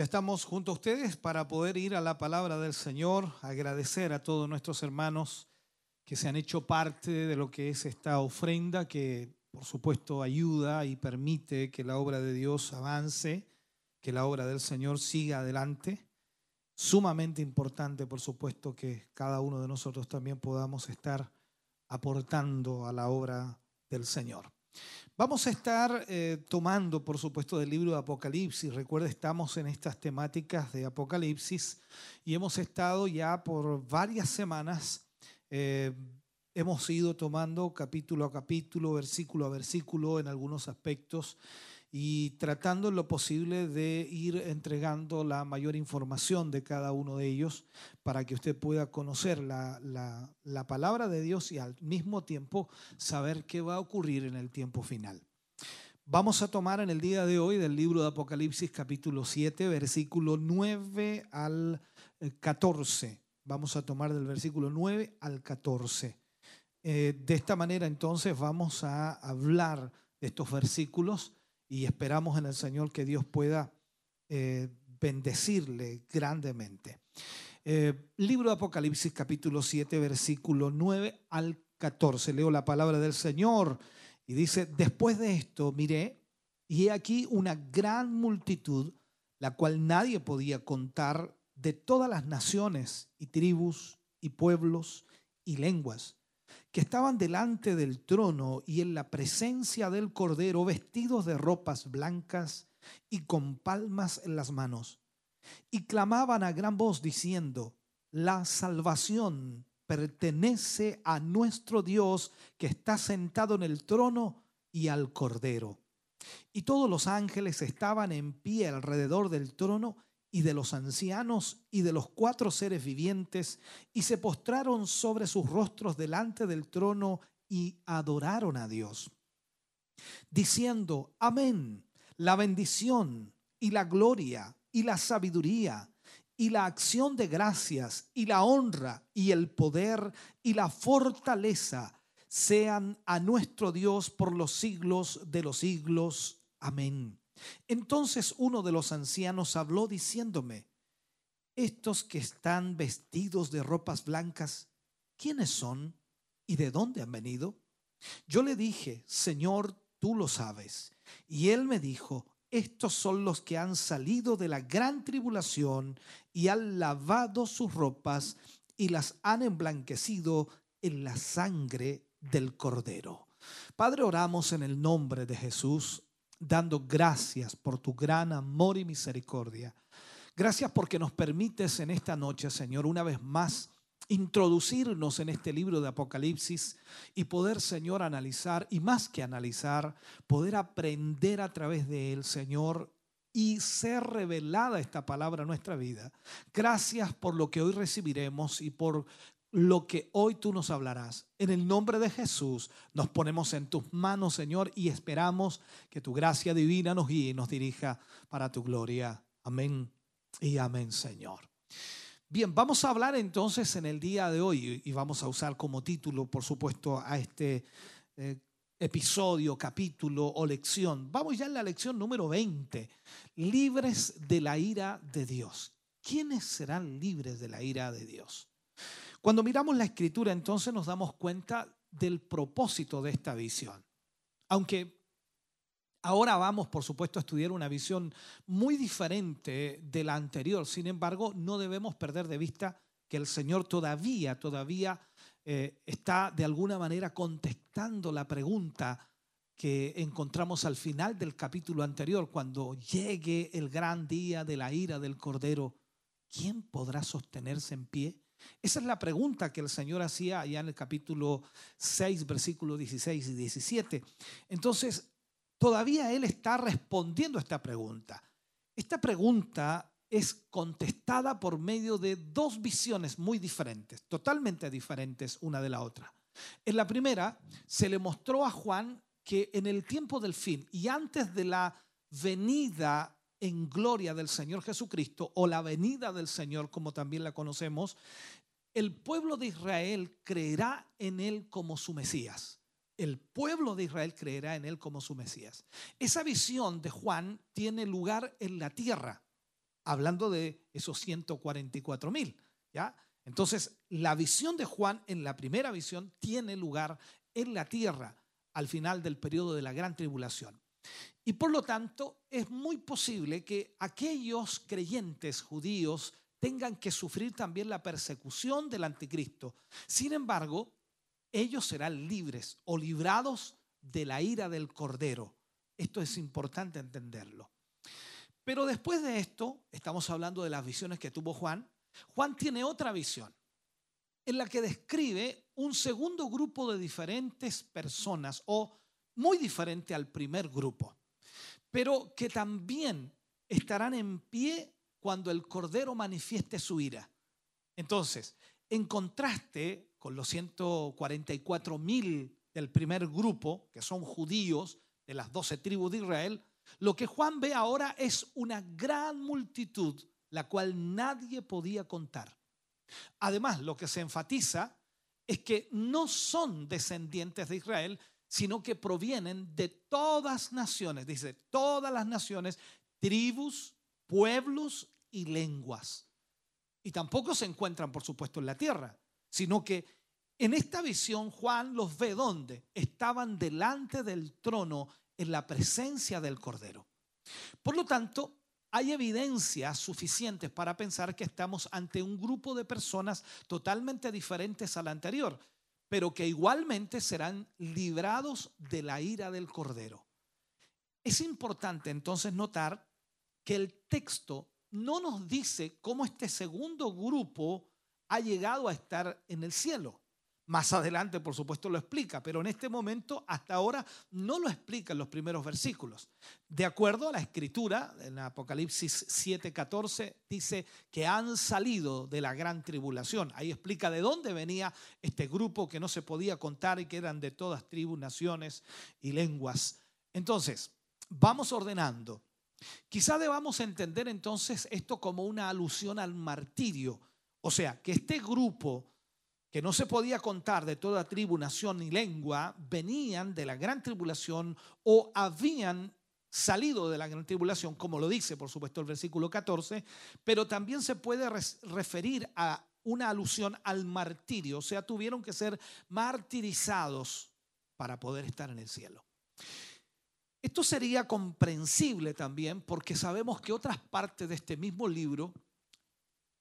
[SPEAKER 5] Ya estamos junto a ustedes para poder ir a la palabra del Señor, agradecer a todos nuestros hermanos que se han hecho parte de lo que es esta ofrenda que por supuesto ayuda y permite que la obra de Dios avance, que la obra del Señor siga adelante. Sumamente importante, por supuesto, que cada uno de nosotros también podamos estar aportando a la obra del Señor. Vamos a estar eh, tomando, por supuesto, del libro de Apocalipsis. Recuerda, estamos en estas temáticas de Apocalipsis y hemos estado ya por varias semanas, eh, hemos ido tomando capítulo a capítulo, versículo a versículo en algunos aspectos y tratando lo posible de ir entregando la mayor información de cada uno de ellos para que usted pueda conocer la, la, palabra de Dios y al mismo tiempo saber qué va a ocurrir en el tiempo final. Vamos a tomar en el día de hoy del libro de Apocalipsis capítulo 7, versículo 9 al 14. Eh, vamos a tomar del versículo 9 al 14. Eh, de esta manera entonces vamos a hablar de estos versículos y esperamos en el Señor que Dios pueda eh, bendecirle grandemente. Eh, libro de Apocalipsis capítulo 7 versículo 9 al 14. Leo la palabra del Señor y dice, después de esto miré y he aquí una gran multitud, la cual nadie podía contar de todas las naciones y tribus y pueblos y lenguas que estaban delante del trono y en la presencia del Cordero, vestidos de ropas blancas y con palmas en las manos. Y clamaban a gran voz diciendo, la salvación pertenece a nuestro Dios que está sentado en el trono y al Cordero. Y todos los ángeles estaban en pie alrededor del trono y de los ancianos y de los cuatro seres vivientes, y se postraron sobre sus rostros delante del trono y adoraron a Dios, diciendo, amén, la bendición y la gloria y la sabiduría y la acción de gracias y la honra y el poder y la fortaleza sean a nuestro Dios por los siglos de los siglos. Amén. Entonces uno de los ancianos habló diciéndome, estos que están vestidos de ropas blancas, ¿quiénes son y de dónde han venido? Yo le dije, Señor, tú lo sabes. Y él me dijo, estos son los que han salido de la gran tribulación y han lavado sus ropas y las han emblanquecido en la sangre del cordero. Padre, oramos en el nombre de Jesús dando gracias por tu gran amor y misericordia. Gracias porque nos permites en esta noche, Señor, una vez más introducirnos en este libro de Apocalipsis y poder, Señor, analizar y más que analizar, poder aprender a través de él, Señor, y ser revelada esta palabra en nuestra vida. Gracias por lo que hoy recibiremos y por lo que hoy tú nos hablarás. En el nombre de Jesús nos ponemos en tus manos, Señor, y esperamos que tu gracia divina nos guíe y nos dirija para tu gloria. Amén y amén, Señor. Bien, vamos a hablar entonces en el día de hoy y vamos a usar como título, por supuesto, a este eh, episodio, capítulo o lección. Vamos ya en la lección número 20, libres de la ira de Dios. ¿Quiénes serán libres de la ira de Dios? Cuando miramos la escritura, entonces nos damos cuenta del propósito de esta visión. Aunque ahora vamos, por supuesto, a estudiar una visión muy diferente de la anterior, sin embargo, no debemos perder de vista que el Señor todavía, todavía eh, está de alguna manera contestando la pregunta que encontramos al final del capítulo anterior, cuando llegue el gran día de la ira del Cordero, ¿quién podrá sostenerse en pie? Esa es la pregunta que el Señor hacía allá en el capítulo 6, versículos 16 y 17. Entonces, todavía Él está respondiendo a esta pregunta. Esta pregunta es contestada por medio de dos visiones muy diferentes, totalmente diferentes una de la otra. En la primera, se le mostró a Juan que en el tiempo del fin y antes de la venida en gloria del Señor Jesucristo o la venida del Señor como también la conocemos, el pueblo de Israel creerá en Él como su Mesías. El pueblo de Israel creerá en Él como su Mesías. Esa visión de Juan tiene lugar en la tierra. hablando de esos 144 mil. Entonces, la visión de Juan en la primera visión tiene lugar en la tierra al final del periodo de la gran tribulación. Y por lo tanto, es muy posible que aquellos creyentes judíos tengan que sufrir también la persecución del anticristo. Sin embargo, ellos serán libres o librados de la ira del Cordero. Esto es importante entenderlo. Pero después de esto, estamos hablando de las visiones que tuvo Juan, Juan tiene otra visión en la que describe un segundo grupo de diferentes personas o muy diferente al primer grupo, pero que también estarán en pie cuando el Cordero manifieste su ira. Entonces, en contraste con los 144 mil del primer grupo, que son judíos de las doce tribus de Israel, lo que Juan ve ahora es una gran multitud, la cual nadie podía contar. Además, lo que se enfatiza es que no son descendientes de Israel, sino que provienen de todas naciones, dice, todas las naciones, tribus, pueblos y lenguas. Y tampoco se encuentran, por supuesto, en la tierra, sino que en esta visión Juan los ve donde estaban delante del trono en la presencia del Cordero. Por lo tanto, hay evidencias suficientes para pensar que estamos ante un grupo de personas totalmente diferentes al anterior, pero que igualmente serán librados de la ira del Cordero. Es importante entonces notar que el texto no nos dice cómo este segundo grupo ha llegado a estar en el cielo. Más adelante, por supuesto, lo explica, pero en este momento, hasta ahora, no lo explica en los primeros versículos. De acuerdo a la escritura, en Apocalipsis 7:14, dice que han salido de la gran tribulación. Ahí explica de dónde venía este grupo que no se podía contar y que eran de todas tribus, naciones y lenguas. Entonces, vamos ordenando. Quizá debamos entender entonces esto como una alusión al martirio. O sea, que este grupo que no se podía contar de toda tribu, nación ni lengua, venían de la gran tribulación o habían salido de la gran tribulación, como lo dice por supuesto el versículo 14, pero también se puede referir a una alusión al martirio, o sea, tuvieron que ser martirizados para poder estar en el cielo. Esto sería comprensible también porque sabemos que otras partes de este mismo libro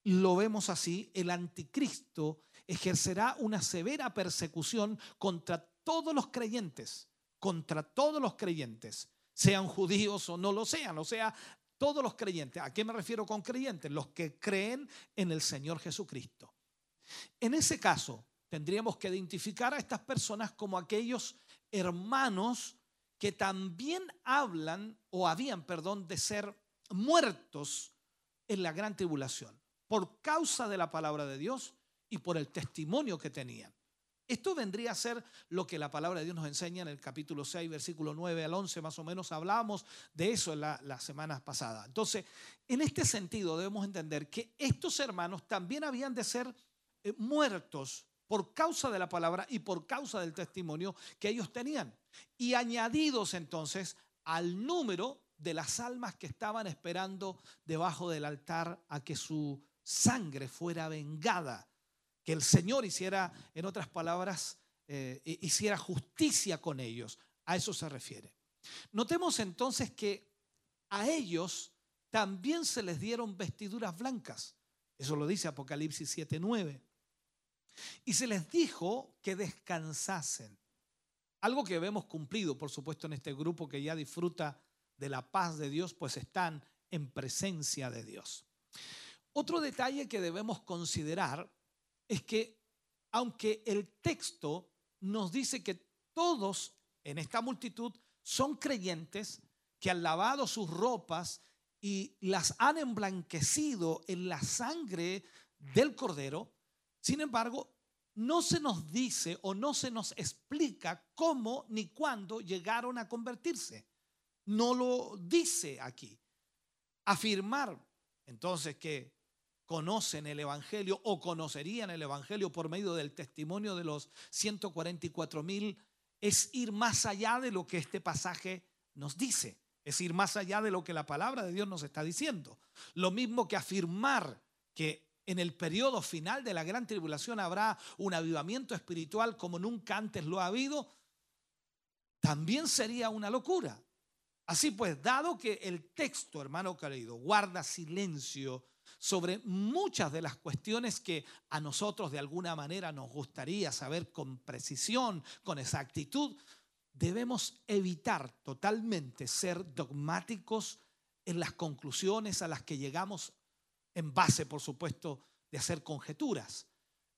[SPEAKER 5] lo vemos así, el anticristo ejercerá una severa persecución contra todos los creyentes, contra todos los creyentes, sean judíos o no lo sean, o sea, todos los creyentes. ¿A qué me refiero con creyentes? Los que creen en el Señor Jesucristo. En ese caso, tendríamos que identificar a estas personas como aquellos hermanos que también hablan o habían, perdón, de ser muertos en la gran tribulación por causa de la palabra de Dios y por el testimonio que tenían. Esto vendría a ser lo que la palabra de Dios nos enseña en el capítulo 6, versículo 9 al 11, más o menos hablábamos de eso en la, las semanas pasadas. Entonces, en este sentido debemos entender que estos hermanos también habían de ser eh, muertos por causa de la palabra y por causa del testimonio que ellos tenían. Y añadidos entonces al número de las almas que estaban esperando debajo del altar a que su sangre fuera vengada que el Señor hiciera, en otras palabras, eh, hiciera justicia con ellos. A eso se refiere. Notemos entonces que a ellos también se les dieron vestiduras blancas. Eso lo dice Apocalipsis 7:9. Y se les dijo que descansasen. Algo que vemos cumplido, por supuesto, en este grupo que ya disfruta de la paz de Dios, pues están en presencia de Dios. Otro detalle que debemos considerar es que aunque el texto nos dice que todos en esta multitud son creyentes, que han lavado sus ropas y las han emblanquecido en la sangre del cordero, sin embargo, no se nos dice o no se nos explica cómo ni cuándo llegaron a convertirse. No lo dice aquí. Afirmar entonces que conocen el Evangelio o conocerían el Evangelio por medio del testimonio de los 144 mil es ir más allá de lo que este pasaje nos dice. Es ir más allá de lo que la palabra de Dios nos está diciendo. Lo mismo que afirmar que en el periodo final de la gran tribulación habrá un avivamiento espiritual como nunca antes lo ha habido, también sería una locura. Así pues, dado que el texto, hermano querido, guarda silencio sobre muchas de las cuestiones que a nosotros de alguna manera nos gustaría saber con precisión, con exactitud, debemos evitar totalmente ser dogmáticos en las conclusiones a las que llegamos en base, por supuesto, de hacer conjeturas.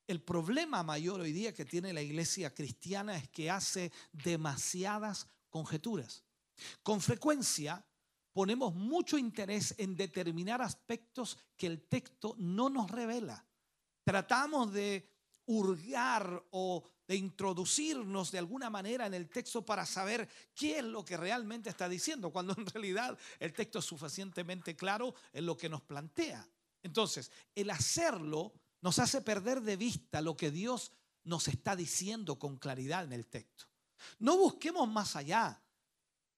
[SPEAKER 5] El problema mayor hoy día que tiene la iglesia cristiana es que hace demasiadas conjeturas. Con frecuencia ponemos mucho interés en determinar aspectos que el texto no nos revela. Tratamos de hurgar o de introducirnos de alguna manera en el texto para saber qué es lo que realmente está diciendo, cuando en realidad el texto es suficientemente claro en lo que nos plantea. Entonces, el hacerlo nos hace perder de vista lo que Dios nos está diciendo con claridad en el texto. No busquemos más allá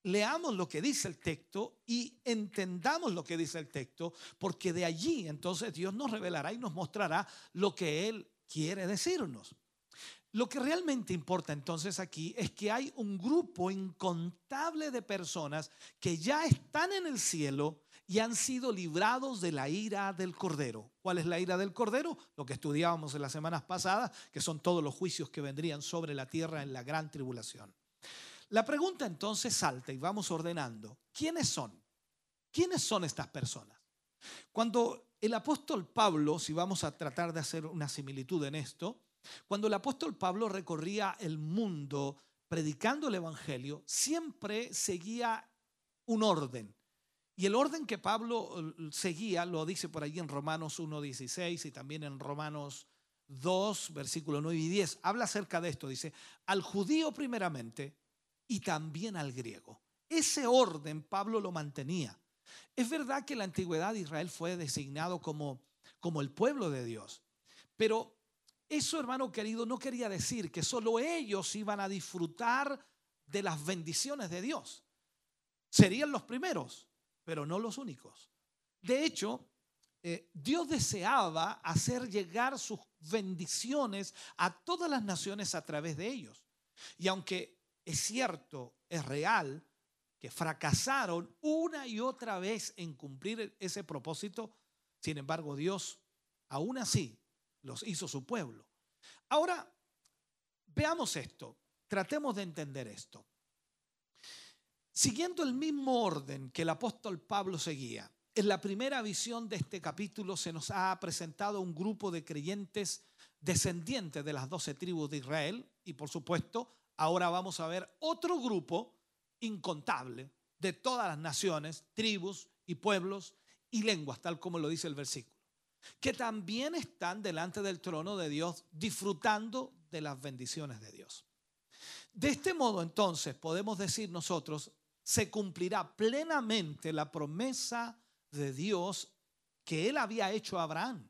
[SPEAKER 5] leamos lo que dice el texto y entendamos lo que dice el texto, porque de allí entonces Dios nos revelará y nos mostrará lo que Él quiere decirnos. Lo que realmente importa entonces aquí es que hay un grupo incontable de personas que ya están en el cielo y han sido librados de la ira del Cordero. ¿Cuál es la ira del Cordero? Lo que estudiábamos en las semanas pasadas, que son todos los juicios que vendrían sobre la tierra en la gran tribulación. La pregunta entonces salta y vamos ordenando. ¿Quiénes son? ¿Quiénes son estas personas? Cuando el apóstol Pablo, si vamos a tratar de hacer una similitud en esto, cuando el apóstol Pablo recorría el mundo predicando el Evangelio, siempre seguía un orden. Y el orden que Pablo eh, seguía, lo dice por ahí en Romanos 1.16 y también en Romanos 2, versículo 9 y 10, habla acerca de esto. Dice, al judío primeramente, y también al griego. Ese orden Pablo lo mantenía. Es verdad que en la antigüedad Israel fue designado como, como el pueblo de Dios, pero eso, hermano querido, no quería decir que solo ellos iban a disfrutar de las bendiciones de Dios. Serían los primeros, pero no los únicos. De hecho, eh, Dios deseaba hacer llegar sus bendiciones a todas las naciones a través de ellos. Y aunque es cierto, es real, que fracasaron una y otra vez en cumplir ese propósito, sin embargo Dios aún así los hizo su pueblo. Ahora, veamos esto, tratemos de entender esto. Siguiendo el mismo orden que el apóstol Pablo seguía, en la primera visión de este capítulo se nos ha presentado un grupo de creyentes descendientes de las doce tribus de Israel y por supuesto ahora vamos a ver otro grupo incontable de todas las naciones, tribus y pueblos y lenguas, tal como lo dice el versículo, que también están delante del trono de Dios disfrutando de las bendiciones de Dios. De este modo, entonces, podemos decir nosotros, se cumplirá plenamente la promesa de Dios que él había hecho a Abraham.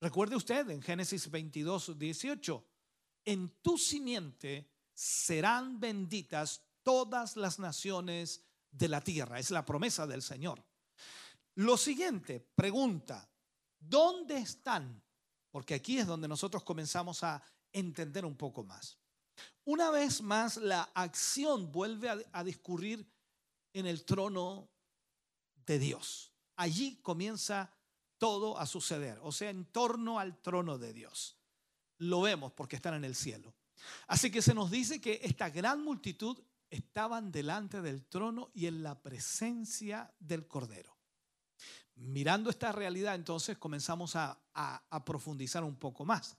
[SPEAKER 5] Recuerde usted en Génesis 22, 18, en tu simiente serán benditas todas las naciones de la tierra. Es la promesa del Señor. Lo siguiente, pregunta, ¿dónde están? Porque aquí es donde nosotros comenzamos a entender un poco más. Una vez más, la acción vuelve a, discurrir en el trono de Dios. Allí comienza todo a suceder, o sea, en torno al trono de Dios. Lo vemos porque están en el cielo. Así que se nos dice que esta gran multitud estaban delante del trono y en la presencia del Cordero. Mirando esta realidad, entonces comenzamos a, profundizar un poco más.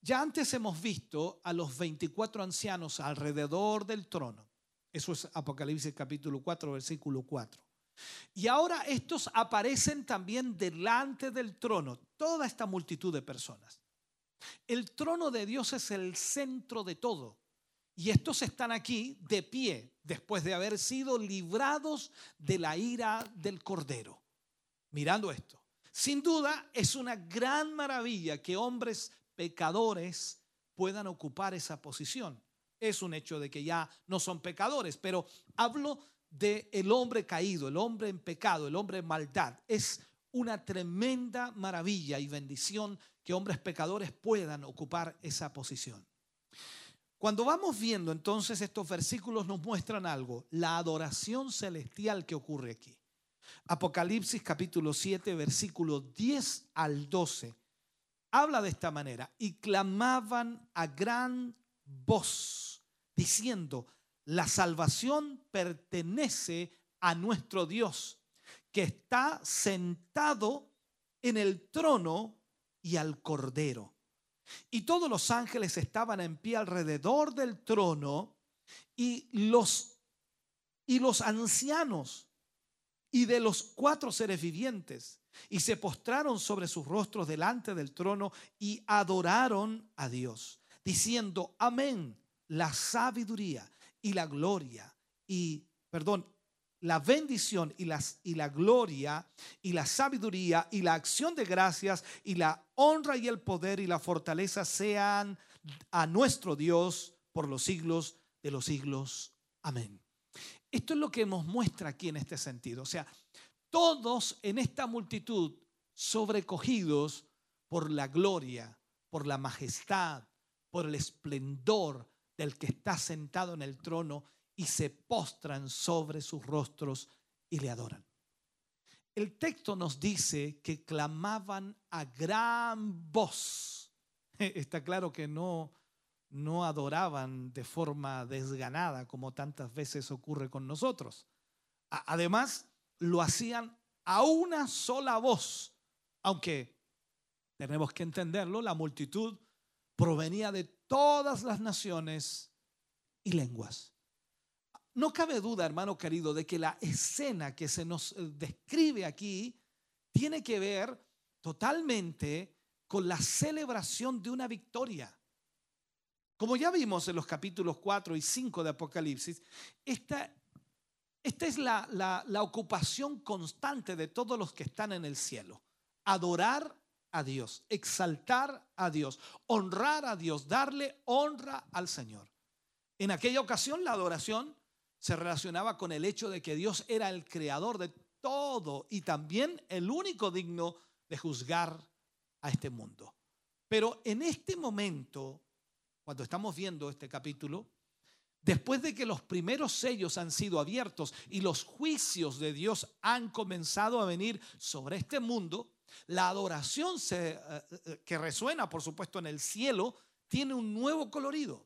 [SPEAKER 5] Ya antes hemos visto a los 24 ancianos alrededor del trono. Eso es Apocalipsis capítulo 4, versículo 4. Y ahora estos aparecen también delante del trono, toda esta multitud de personas. El trono de Dios es el centro de todo. Y estos están aquí de pie después de haber sido librados de la ira del Cordero. Mirando esto. Sin duda es una gran maravilla que hombres pecadores puedan ocupar esa posición. Es un hecho de que ya no son pecadores, pero hablo del el hombre caído, el hombre en pecado, el hombre en maldad. Es una tremenda maravilla y bendición que hombres pecadores puedan ocupar esa posición. Cuando vamos viendo entonces estos versículos nos muestran algo, la adoración celestial que ocurre aquí. Apocalipsis capítulo 7, versículo 10 al 12, habla de esta manera, y clamaban a gran voz, diciendo, la salvación pertenece a nuestro Dios, que está sentado en el trono y al cordero. Y todos los ángeles estaban en pie alrededor del trono y los, y los ancianos y de los cuatro seres vivientes y se postraron sobre sus rostros delante del trono y adoraron a Dios, diciendo, amén, la sabiduría y la gloria y, perdón, la bendición y, las, y la gloria y la sabiduría y la acción de gracias y la honra y el poder y la fortaleza sean a nuestro Dios por los siglos de los siglos. Amén. Esto es lo que nos muestra aquí en este sentido. O sea, todos en esta multitud sobrecogidos por la gloria, por la majestad, por el esplendor del que está sentado en el trono y se postran sobre sus rostros y le adoran. El texto nos dice que clamaban a gran voz. Está claro que no, no adoraban de forma desganada como tantas veces ocurre con nosotros. Además, lo hacían a una sola voz, aunque tenemos que entenderlo, la multitud provenía de todas las naciones y lenguas. No cabe duda, hermano querido, de que la escena que se nos eh, describe aquí tiene que ver totalmente con la celebración de una victoria. Como ya vimos en los capítulos 4 y 5 de Apocalipsis, esta, esta es la, la, la ocupación constante de todos los que están en el cielo. Adorar a Dios, exaltar a Dios, honrar a Dios, darle honra al Señor. En aquella ocasión la adoración se relacionaba con el hecho de que Dios era el creador de todo y también el único digno de juzgar a este mundo. Pero en este momento, cuando estamos viendo este capítulo, después de que los primeros sellos han sido abiertos y los juicios de Dios han comenzado a venir sobre este mundo, la adoración eh, eh, que resuena, por supuesto, en el cielo, tiene un nuevo colorido.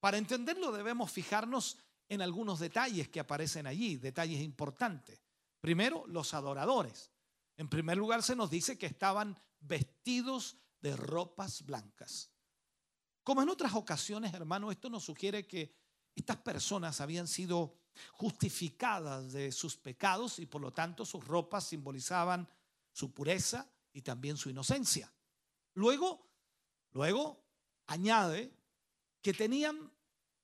[SPEAKER 5] Para entenderlo debemos fijarnos en algunos detalles que aparecen allí, detalles importantes. Primero, los adoradores. En primer lugar, se nos dice que estaban vestidos de ropas blancas. Como en otras ocasiones, hermano, esto nos sugiere que estas personas habían sido justificadas de sus pecados y por lo tanto sus ropas simbolizaban su pureza y también su inocencia. Luego, luego añade que tenían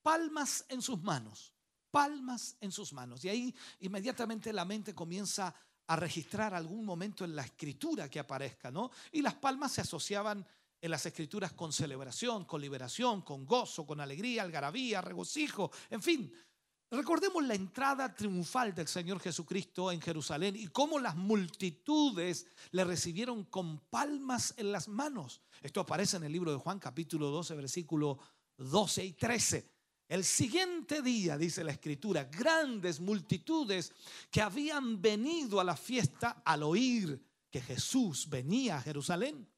[SPEAKER 5] palmas en sus manos, palmas en sus manos. Y ahí inmediatamente la mente comienza a registrar algún momento en la escritura que aparezca, ¿no? Y las palmas se asociaban en las escrituras con celebración, con liberación, con gozo, con alegría, algarabía, regocijo, en fin. Recordemos la entrada triunfal del Señor Jesucristo en Jerusalén y cómo las multitudes le recibieron con palmas en las manos. Esto aparece en el libro de Juan capítulo 12, versículo 12 y 13. El siguiente día, dice la escritura, grandes multitudes que habían venido a la fiesta al oír que Jesús venía a Jerusalén,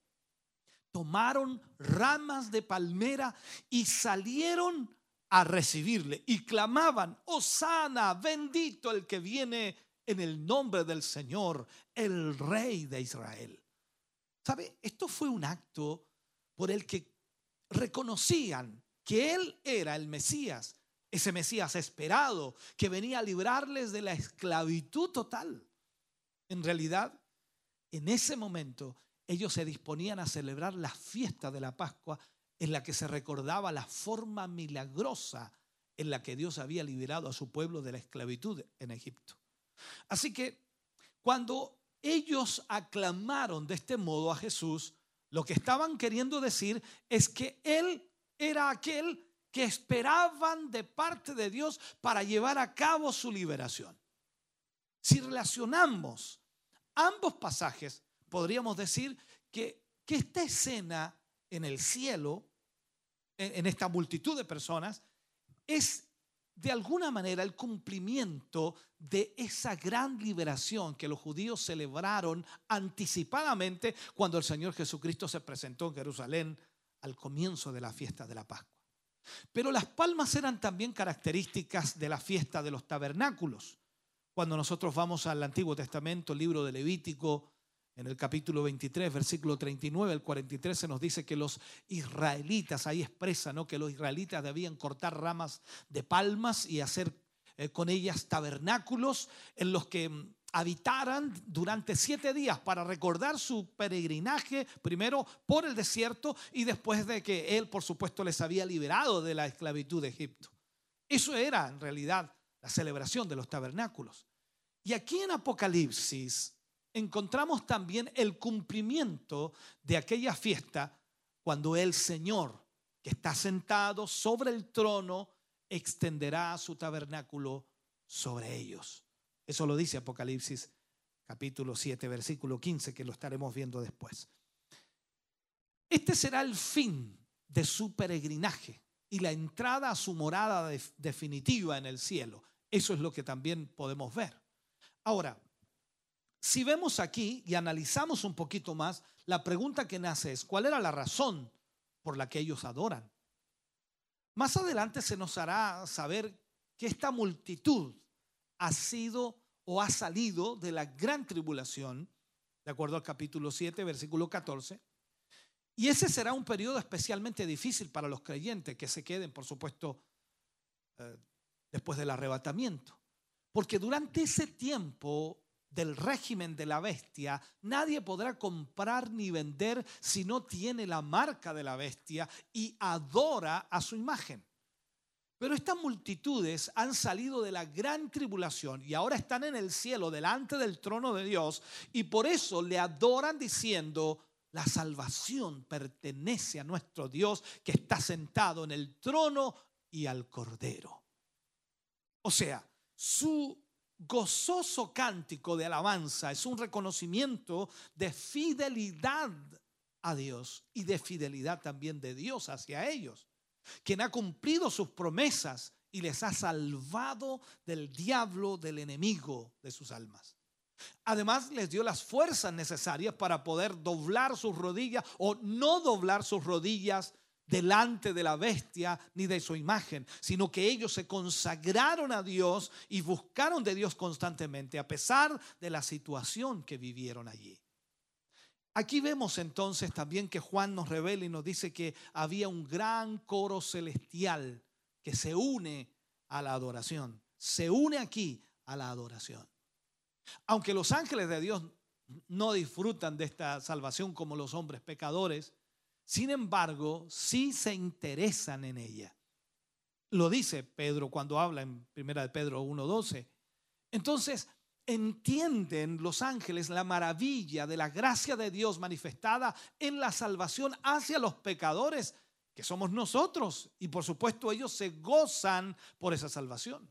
[SPEAKER 5] tomaron ramas de palmera y salieron a recibirle y clamaban, Osana, bendito el que viene en el nombre del Señor, el Rey de Israel. ¿Sabe? Esto fue un acto por el que reconocían que Él era el Mesías, ese Mesías esperado, que venía a librarles de la esclavitud total. En realidad, en ese momento, ellos se disponían a celebrar la fiesta de la Pascua en la que se recordaba la forma milagrosa en la que Dios había liberado a su pueblo de la esclavitud en Egipto. Así que cuando ellos aclamaron de este modo a Jesús, lo que estaban queriendo decir es que Él era aquel que esperaban de parte de Dios para llevar a cabo su liberación. Si relacionamos ambos pasajes, podríamos decir que, que esta escena en el cielo, en esta multitud de personas, es de alguna manera el cumplimiento de esa gran liberación que los judíos celebraron anticipadamente cuando el Señor Jesucristo se presentó en Jerusalén al comienzo de la fiesta de la Pascua. Pero las palmas eran también características de la fiesta de los tabernáculos. Cuando nosotros vamos al Antiguo Testamento, libro de Levítico, en el capítulo 23, versículo 39 al 43 se nos dice que los israelitas, ahí expresa ¿no? que los israelitas debían cortar ramas de palmas y hacer eh, con ellas tabernáculos en los que mm, habitaran durante siete días para recordar su peregrinaje, primero por el desierto y después de que él, por supuesto, les había liberado de la esclavitud de Egipto. Eso era en realidad la celebración de los tabernáculos. Y aquí en Apocalipsis encontramos también el cumplimiento de aquella fiesta cuando el Señor, que está sentado sobre el trono, extenderá su tabernáculo sobre ellos. Eso lo dice Apocalipsis capítulo 7, versículo 15, que lo estaremos viendo después. Este será el fin de su peregrinaje y la entrada a su morada definitiva en el cielo. Eso es lo que también podemos ver. Ahora, si vemos aquí y analizamos un poquito más, la pregunta que nace es, ¿cuál era la razón por la que ellos adoran? Más adelante se nos hará saber que esta multitud ha sido o ha salido de la gran tribulación, de acuerdo al capítulo 7, versículo 14. Y ese será un periodo especialmente difícil para los creyentes que se queden, por supuesto, eh, después del arrebatamiento. Porque durante ese tiempo del régimen de la bestia, nadie podrá comprar ni vender si no tiene la marca de la bestia y adora a su imagen. Pero estas multitudes han salido de la gran tribulación y ahora están en el cielo delante del trono de Dios y por eso le adoran diciendo, la salvación pertenece a nuestro Dios que está sentado en el trono y al cordero. O sea, su gozoso cántico de alabanza es un reconocimiento de fidelidad a Dios y de fidelidad también de Dios hacia ellos, quien ha cumplido sus promesas y les ha salvado del diablo, del enemigo de sus almas. Además les dio las fuerzas necesarias para poder doblar sus rodillas o no doblar sus rodillas delante de la bestia ni de su imagen, sino que ellos se consagraron a Dios y buscaron de Dios constantemente, a pesar de la situación que vivieron allí. Aquí vemos entonces también que Juan nos revela y nos dice que había un gran coro celestial que se une a la adoración, se une aquí a la adoración. Aunque los ángeles de Dios no disfrutan de esta salvación como los hombres pecadores, sin embargo, sí se interesan en ella. Lo dice Pedro cuando habla en 1 de Pedro 1.12. Entonces, entienden los ángeles la maravilla de la gracia de Dios manifestada en la salvación hacia los pecadores, que somos nosotros. Y por supuesto ellos se gozan por esa salvación.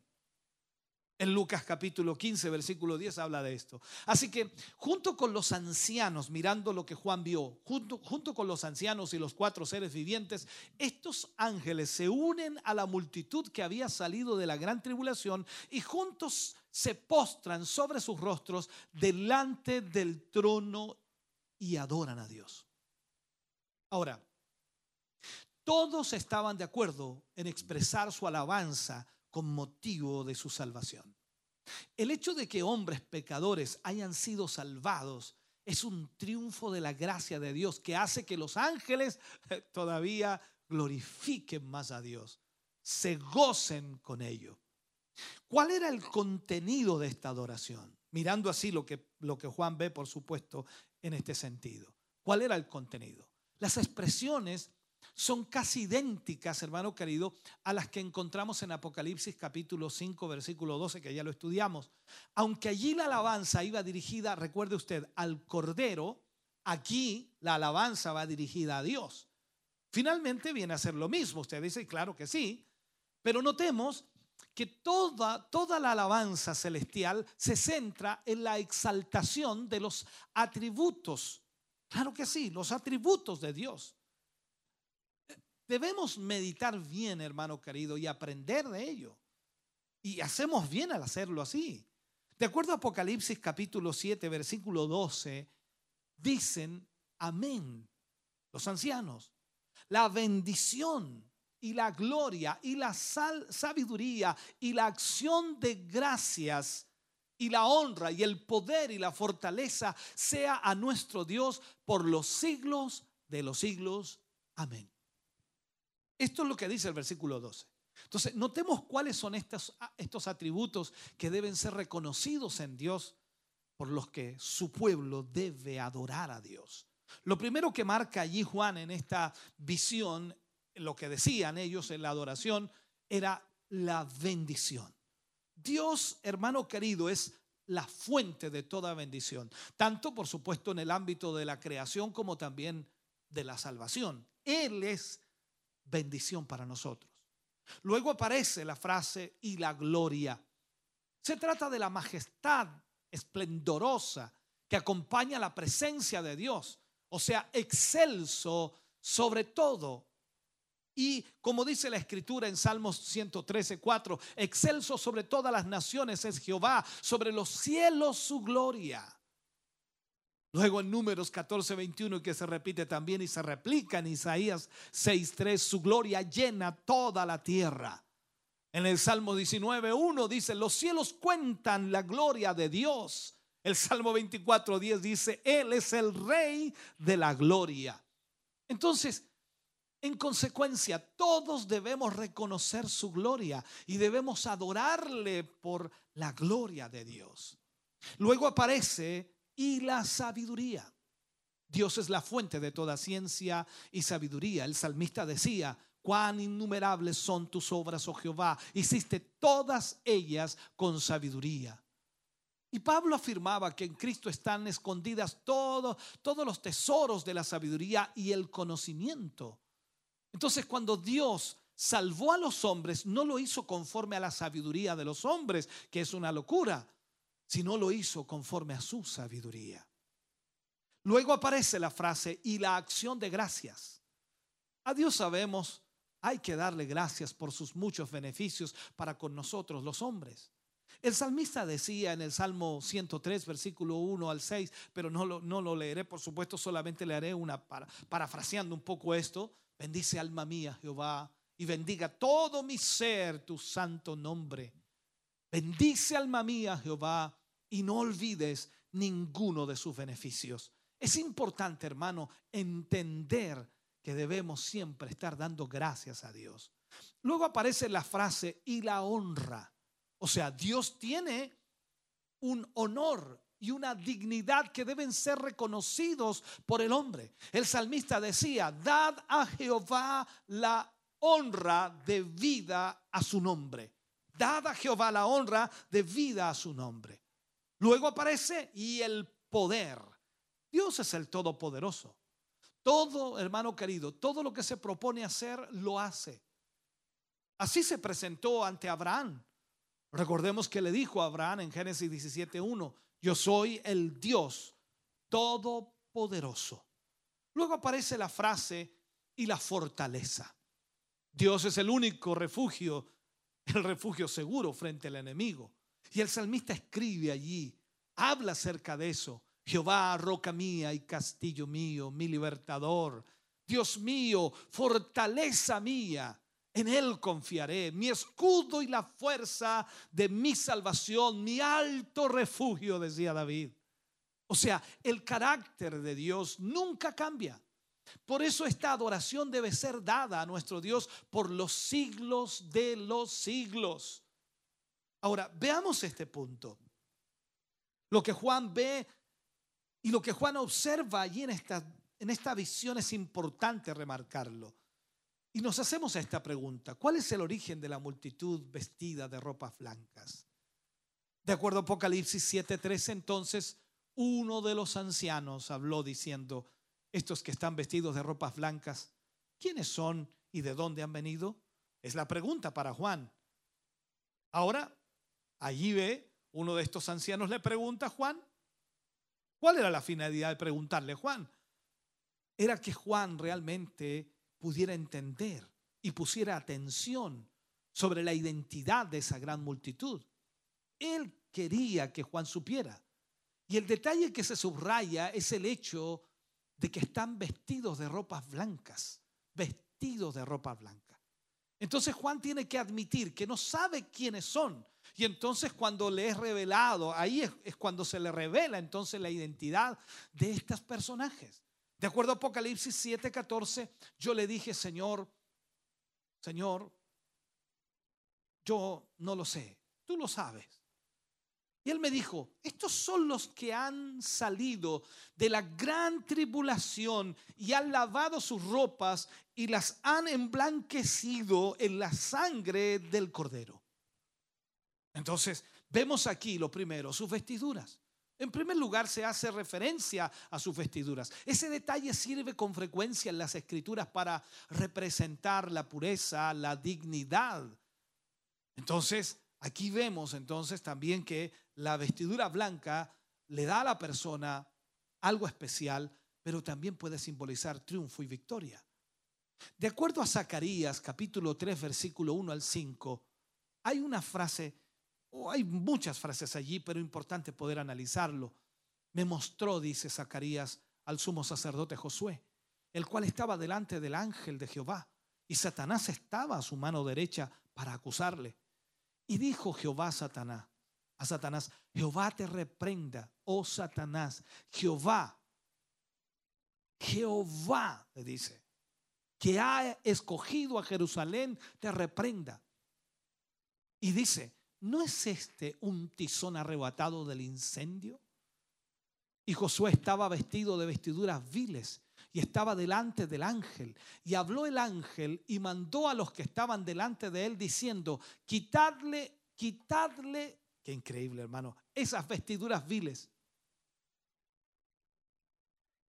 [SPEAKER 5] En Lucas capítulo 15, versículo 10 habla de esto. Así que junto con los ancianos, mirando lo que Juan vio, junto, junto con los ancianos y los cuatro seres vivientes, estos ángeles se unen a la multitud que había salido de la gran tribulación y juntos se postran sobre sus rostros delante del trono y adoran a Dios. Ahora, todos estaban de acuerdo en expresar su alabanza con motivo de su salvación. El hecho de que hombres pecadores hayan sido salvados es un triunfo de la gracia de Dios que hace que los ángeles todavía glorifiquen más a Dios, se gocen con ello. ¿Cuál era el contenido de esta adoración? Mirando así lo que, Juan ve, por supuesto, en este sentido. ¿Cuál era el contenido? Las expresiones son casi idénticas, hermano querido, a las que encontramos en Apocalipsis capítulo 5, versículo 12, que ya lo estudiamos. Aunque allí la alabanza iba dirigida, recuerde usted, al Cordero, aquí la alabanza va dirigida a Dios. Finalmente viene a ser lo mismo. Usted dice, claro que sí, pero notemos que toda, toda la alabanza celestial se centra en la exaltación de los atributos. Claro que sí, los atributos de Dios. Debemos meditar bien, hermano querido, y aprender de ello. Y hacemos bien al hacerlo así. De acuerdo a Apocalipsis capítulo 7, versículo 12, dicen, amén, los ancianos, la bendición y la gloria y la sabiduría y la acción de gracias y la honra y el poder y la fortaleza sea a nuestro Dios por los siglos de los siglos. Amén. Esto es lo que dice el versículo 12. Entonces, notemos cuáles son estos, estos atributos que deben ser reconocidos en Dios por los que su pueblo debe adorar a Dios. Lo primero que marca allí Juan en esta visión lo que decían ellos en la adoración era la bendición. Dios, hermano querido, es la fuente de toda bendición, tanto por supuesto en el ámbito de la creación como también de la salvación. Él es bendición para nosotros. Luego aparece la frase y la gloria. Se trata de la majestad esplendorosa que acompaña la presencia de Dios, o sea, excelso sobre todo y como dice la escritura en Salmos 113, 4, excelso sobre todas las naciones es Jehová, sobre los cielos su gloria. Luego en Números 14, 21, que se repite también y se replica en Isaías 6, 3, su gloria llena toda la tierra. En el Salmo 19, 1 dice, los cielos cuentan la gloria de Dios. El Salmo 24, 10 dice, Él es el rey de la gloria. Entonces, en consecuencia, todos debemos reconocer su gloria y debemos adorarle por la gloria de Dios. Luego aparece y la sabiduría. Dios es la fuente de toda ciencia y sabiduría. El salmista decía, cuán innumerables son tus obras, oh Jehová. Hiciste todas ellas con sabiduría. Y Pablo afirmaba que en Cristo están escondidas todos los tesoros de la sabiduría y el conocimiento. Entonces cuando Dios salvó a los hombres, no lo hizo conforme a la sabiduría de los hombres, que es una locura, sino lo hizo conforme a su sabiduría. Luego aparece la frase y la acción de gracias. A Dios sabemos, hay que darle gracias por sus muchos beneficios para con nosotros los hombres. El salmista decía en el Salmo 103, versículo 1 al 6, pero no lo, no lo leeré, por supuesto, solamente le haré una para, parafraseando un poco esto. Bendice alma mía, Jehová, y bendiga todo mi ser tu santo nombre. Bendice alma mía, Jehová, y no olvides ninguno de sus beneficios. Es importante, hermano, entender que debemos siempre estar dando gracias a Dios. Luego aparece la frase y la honra. O sea, Dios tiene un honor y una dignidad que deben ser reconocidos por el hombre. El salmista decía, dad a Jehová la honra de vida a su nombre. Dad a Jehová la honra de vida a su nombre. Luego aparece y el poder. Dios es el todopoderoso. Todo, hermano querido, todo lo que se propone hacer, lo hace. Así se presentó ante Abraham. Recordemos que le dijo a Abraham en Génesis 17.1, yo soy el Dios todopoderoso. Luego aparece la frase y la fortaleza. Dios es el único refugio, el refugio seguro frente al enemigo. Y el salmista escribe allí, habla acerca de eso. Jehová, roca mía y castillo mío, mi libertador. Dios mío, fortaleza mía. En Él confiaré, mi escudo y la fuerza de mi salvación, mi alto refugio, decía David. O sea, el carácter de Dios nunca cambia. Por eso esta adoración debe ser dada a nuestro Dios por los siglos de los siglos. Ahora, veamos este punto. Lo que Juan ve y lo que Juan observa allí en esta, en esta visión es importante remarcarlo. Y nos hacemos esta pregunta, ¿cuál es el origen de la multitud vestida de ropas blancas? De acuerdo a Apocalipsis 7:13, entonces uno de los ancianos habló diciendo, estos que están vestidos de ropas blancas, ¿quiénes son y de dónde han venido? Es la pregunta para Juan. Ahora, allí ve, uno de estos ancianos le pregunta a Juan, ¿cuál era la finalidad de preguntarle a Juan? Era que Juan realmente pudiera entender y pusiera atención sobre la identidad de esa gran multitud. Él quería que Juan supiera. Y el detalle que se subraya es el hecho de que están vestidos de ropas blancas, vestidos de ropa blanca. Entonces Juan tiene que admitir que no sabe quiénes son. Y entonces cuando le es revelado, ahí es, cuando se le revela entonces la identidad de estos personajes. De acuerdo a Apocalipsis 7:14, yo le dije, Señor, Señor, yo no lo sé, tú lo sabes. Y él me dijo, estos son los que han salido de la gran tribulación y han lavado sus ropas y las han emblanquecido en la sangre del cordero. Entonces, vemos aquí lo primero, sus vestiduras. En primer lugar, se hace referencia a sus vestiduras. Ese detalle sirve con frecuencia en las escrituras para representar la pureza, la dignidad. Entonces, aquí vemos entonces también que la vestidura blanca le da a la persona algo especial, pero también puede simbolizar triunfo y victoria. De acuerdo a Zacarías capítulo 3 versículo 1 al 5, hay una frase, o hay muchas frases allí, pero importante poder analizarlo. Me mostró, dice Zacarías, al sumo sacerdote Josué, el cual estaba delante del ángel de Jehová, y Satanás estaba a su mano derecha para acusarle. Y dijo Jehová a Satanás, a Satanás, Jehová te reprenda, oh Satanás, Jehová, Jehová, le dice, que ha escogido a Jerusalén, te reprenda. Y dice, ¿no es este un tizón arrebatado del incendio? Y Josué estaba vestido de vestiduras viles y estaba delante del ángel. Y habló el ángel y mandó a los que estaban delante de él diciendo, quitadle, quitadle Qué increíble, hermano. Esas vestiduras viles.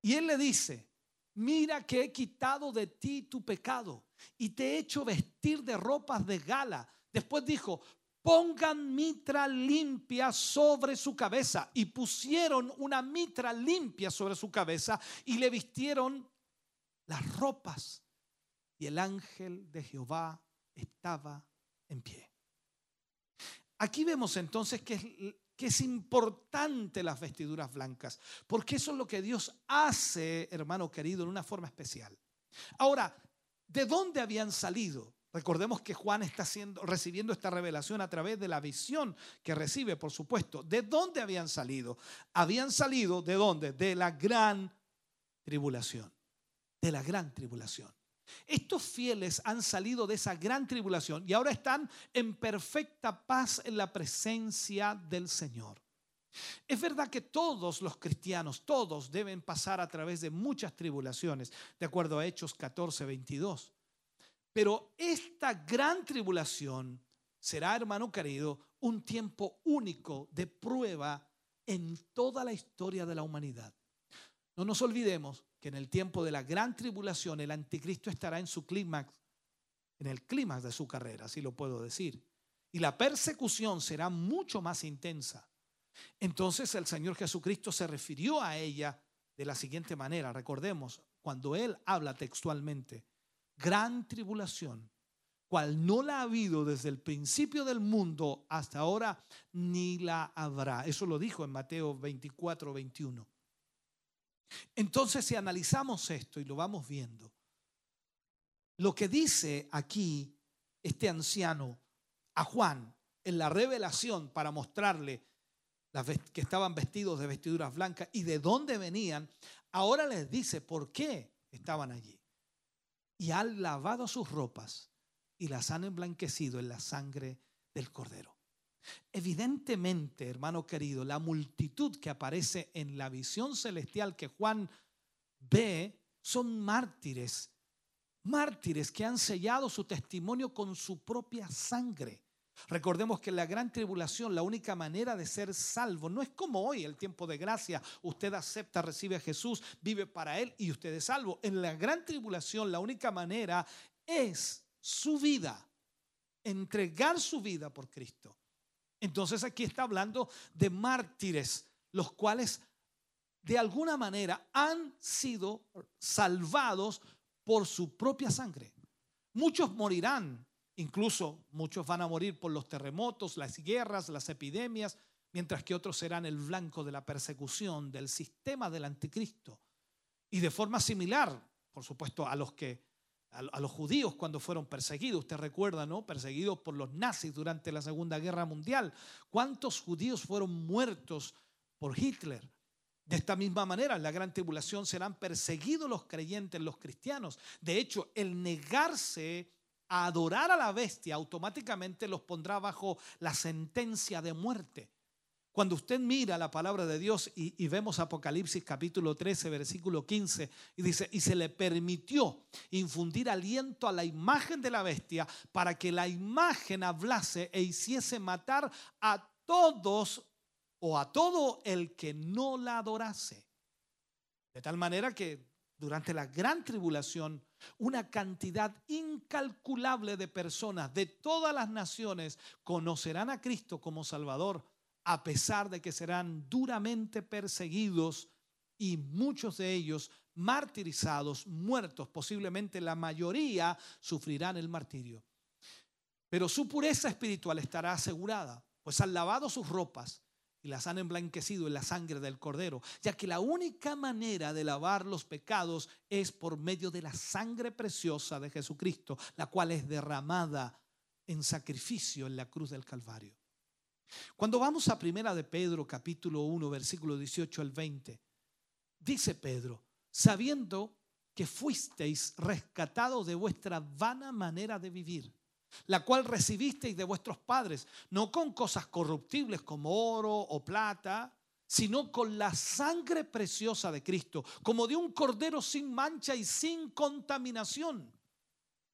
[SPEAKER 5] Y él le dice, mira que he quitado de ti tu pecado y te he hecho vestir de ropas de gala. Después dijo, pongan mitra limpia sobre su cabeza. Y pusieron una mitra limpia sobre su cabeza y le vistieron las ropas. Y el ángel de Jehová estaba en pie. Aquí vemos entonces que es, es importante las vestiduras blancas, porque eso es lo que Dios hace, hermano querido, en una forma especial. Ahora, ¿de dónde habían salido? Recordemos que Juan está recibiendo esta revelación a través de la visión que recibe, por supuesto. ¿De dónde habían salido? Habían salido de dónde? De la gran tribulación. De la gran tribulación. Estos fieles han salido de esa gran tribulación y ahora están en perfecta paz en la presencia del Señor. Es verdad que todos los cristianos, todos deben pasar a través de muchas tribulaciones, de acuerdo a Hechos 14, 22. Pero esta gran tribulación será, hermano querido, un tiempo único de prueba en toda la historia de la humanidad. No nos olvidemos que en el tiempo de la gran tribulación el anticristo estará en su clímax, en el clímax de su carrera, así lo puedo decir. Y la persecución será mucho más intensa. Entonces el Señor Jesucristo se refirió a ella de la siguiente manera. Recordemos, cuando Él habla textualmente, gran tribulación, cual no la ha habido desde el principio del mundo hasta ahora, ni la habrá. Eso lo dijo en Mateo 24, 21. Entonces, si analizamos esto y lo vamos viendo, lo que dice aquí este anciano a Juan en la revelación para mostrarle que estaban vestidos de vestiduras blancas y de dónde venían, ahora les dice por qué estaban allí. Y han lavado sus ropas y las han emblanquecido en la sangre del cordero. Evidentemente, hermano querido, la multitud que aparece en la visión celestial que Juan ve son mártires, mártires que han sellado su testimonio con su propia sangre. Recordemos que en la gran tribulación la única manera de ser salvo no es como hoy, el tiempo de gracia. Usted acepta, recibe a Jesús, vive para Él y usted es salvo. En la gran tribulación la única manera es su vida, entregar su vida por Cristo. Entonces aquí está hablando de mártires, los cuales de alguna manera han sido salvados por su propia sangre. Muchos morirán Incluso muchos van a morir por los terremotos, las guerras, las epidemias, mientras que otros serán el blanco de la persecución del sistema del anticristo. Y de forma similar, por supuesto, a los que a los judíos cuando fueron perseguidos, usted recuerda, ¿no? Perseguidos por los nazis durante la Segunda Guerra Mundial. ¿Cuántos judíos fueron muertos por Hitler? De esta misma manera, en la gran tribulación serán perseguidos los creyentes, los cristianos. De hecho, el negarse adorar a la bestia, automáticamente los pondrá bajo la sentencia de muerte. Cuando usted mira la palabra de Dios y, vemos Apocalipsis capítulo 13, versículo 15, y dice, y se le permitió infundir aliento a la imagen de la bestia para que la imagen hablase e hiciese matar a todos o a todo el que no la adorase. De tal manera que durante la gran tribulación, una cantidad incalculable de personas de todas las naciones conocerán a Cristo como Salvador, a pesar de que serán duramente perseguidos y muchos de ellos martirizados, muertos, posiblemente la mayoría sufrirán el martirio. Pero su pureza espiritual estará asegurada, pues han lavado sus ropas y las han emblanquecido en la sangre del cordero, ya que la única manera de lavar los pecados es por medio de la sangre preciosa de Jesucristo, la cual es derramada en sacrificio en la cruz del Calvario. Cuando vamos a Primera de Pedro capítulo 1 versículo 18 al 20, dice Pedro, sabiendo que fuisteis rescatados de vuestra vana manera de vivir la cual recibisteis de vuestros padres, no con cosas corruptibles como oro o plata, sino con la sangre preciosa de Cristo, como de un cordero sin mancha y sin contaminación,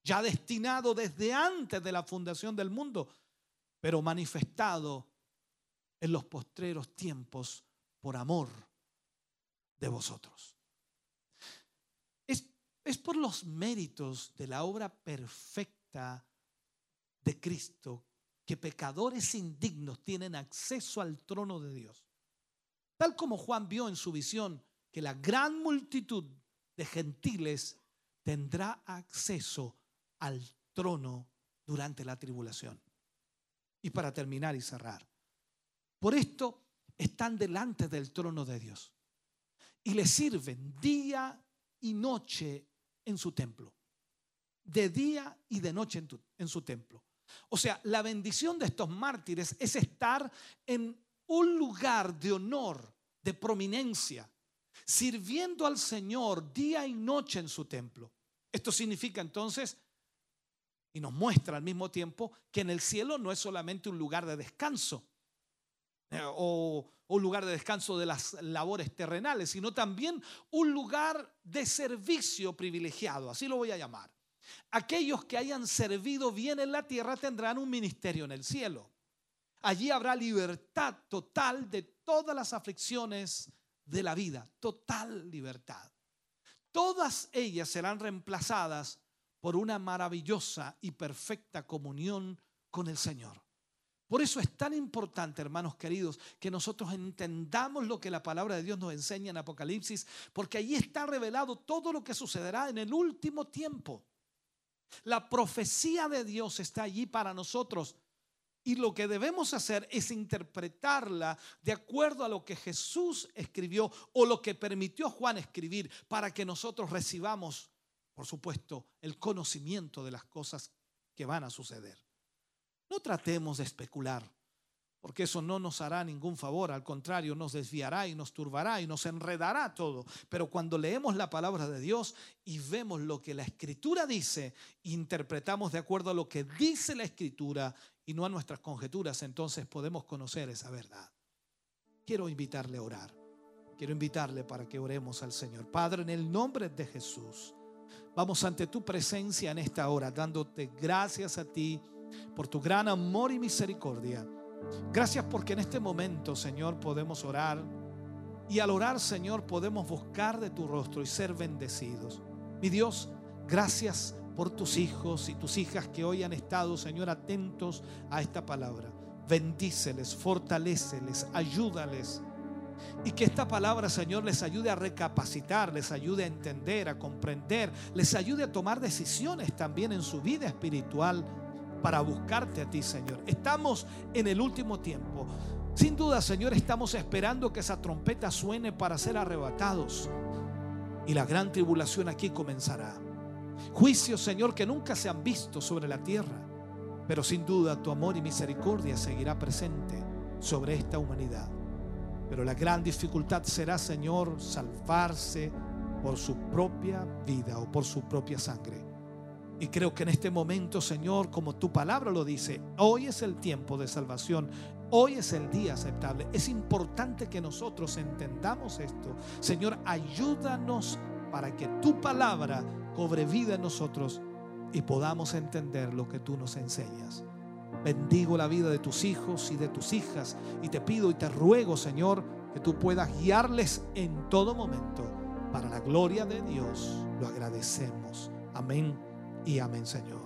[SPEAKER 5] ya destinado desde antes de la fundación del mundo, pero manifestado en los postreros tiempos por amor de vosotros. Es, es por los méritos de la obra perfecta de Cristo que pecadores indignos tienen acceso al trono de Dios. Tal como Juan vio en su visión que la gran multitud de gentiles tendrá acceso al trono durante la tribulación. Y para terminar y cerrar, por esto están delante del trono de Dios y le sirven día y noche en su templo, de día y de noche en, en su templo. O sea, la bendición de estos mártires es estar en un lugar de honor, de prominencia, sirviendo al Señor día y noche en su templo. Esto significa entonces, y nos muestra al mismo tiempo, que en el cielo no es solamente un lugar de descanso eh, o un lugar de descanso de las labores terrenales, sino también un lugar de servicio privilegiado, así lo voy a llamar. Aquellos que hayan servido bien en la tierra tendrán un ministerio en el cielo. Allí habrá libertad total de todas las aflicciones de la vida, total libertad. Todas ellas serán reemplazadas por una maravillosa y perfecta comunión con el Señor. Por eso es tan importante, hermanos queridos, que nosotros entendamos lo que la palabra de Dios nos enseña en Apocalipsis, porque allí está revelado todo lo que sucederá en el último tiempo. La profecía de Dios está allí para nosotros. Y lo que debemos hacer es interpretarla de acuerdo a lo que Jesús escribió o lo que permitió Juan escribir para que nosotros recibamos, por supuesto, el conocimiento de las cosas que van a suceder. No tratemos de especular porque eso no nos hará ningún favor, al contrario, nos desviará y nos turbará y nos enredará todo. Pero cuando leemos la palabra de Dios y vemos lo que la escritura dice, interpretamos de acuerdo a lo que dice la escritura y no a nuestras conjeturas, entonces podemos conocer esa verdad. Quiero invitarle a orar. Quiero invitarle para que oremos al Señor. Padre, en el nombre de Jesús, vamos ante tu presencia en esta hora, dándote gracias a ti por tu gran amor y misericordia. Gracias porque en este momento, Señor, podemos orar. Y al orar, Señor, podemos buscar de tu rostro y ser bendecidos. Mi Dios, gracias por tus hijos y tus hijas que hoy han estado, Señor, atentos a esta palabra. Bendíceles, fortaléceles, ayúdales. Y que esta palabra, Señor, les ayude a recapacitar, les ayude a entender, a comprender, les ayude a tomar decisiones también en su vida espiritual para buscarte a ti, Señor. Estamos en el último tiempo. Sin duda, Señor, estamos esperando que esa trompeta suene para ser arrebatados. Y la gran tribulación aquí comenzará. Juicios, Señor, que nunca se han visto sobre la tierra. Pero sin duda tu amor y misericordia seguirá presente sobre esta humanidad. Pero la gran dificultad será, Señor, salvarse por su propia vida o por su propia sangre. Y creo que en este momento, Señor, como tu palabra lo dice, hoy es el tiempo de salvación. Hoy es el día aceptable. Es importante que nosotros entendamos esto. Señor, ayúdanos para que tu palabra cobre vida en nosotros y podamos entender lo que tú nos enseñas. Bendigo la vida de tus hijos y de tus hijas y te pido y te ruego, Señor, que tú puedas guiarles en todo momento. Para la gloria de Dios lo agradecemos. Amén y amén, Señor.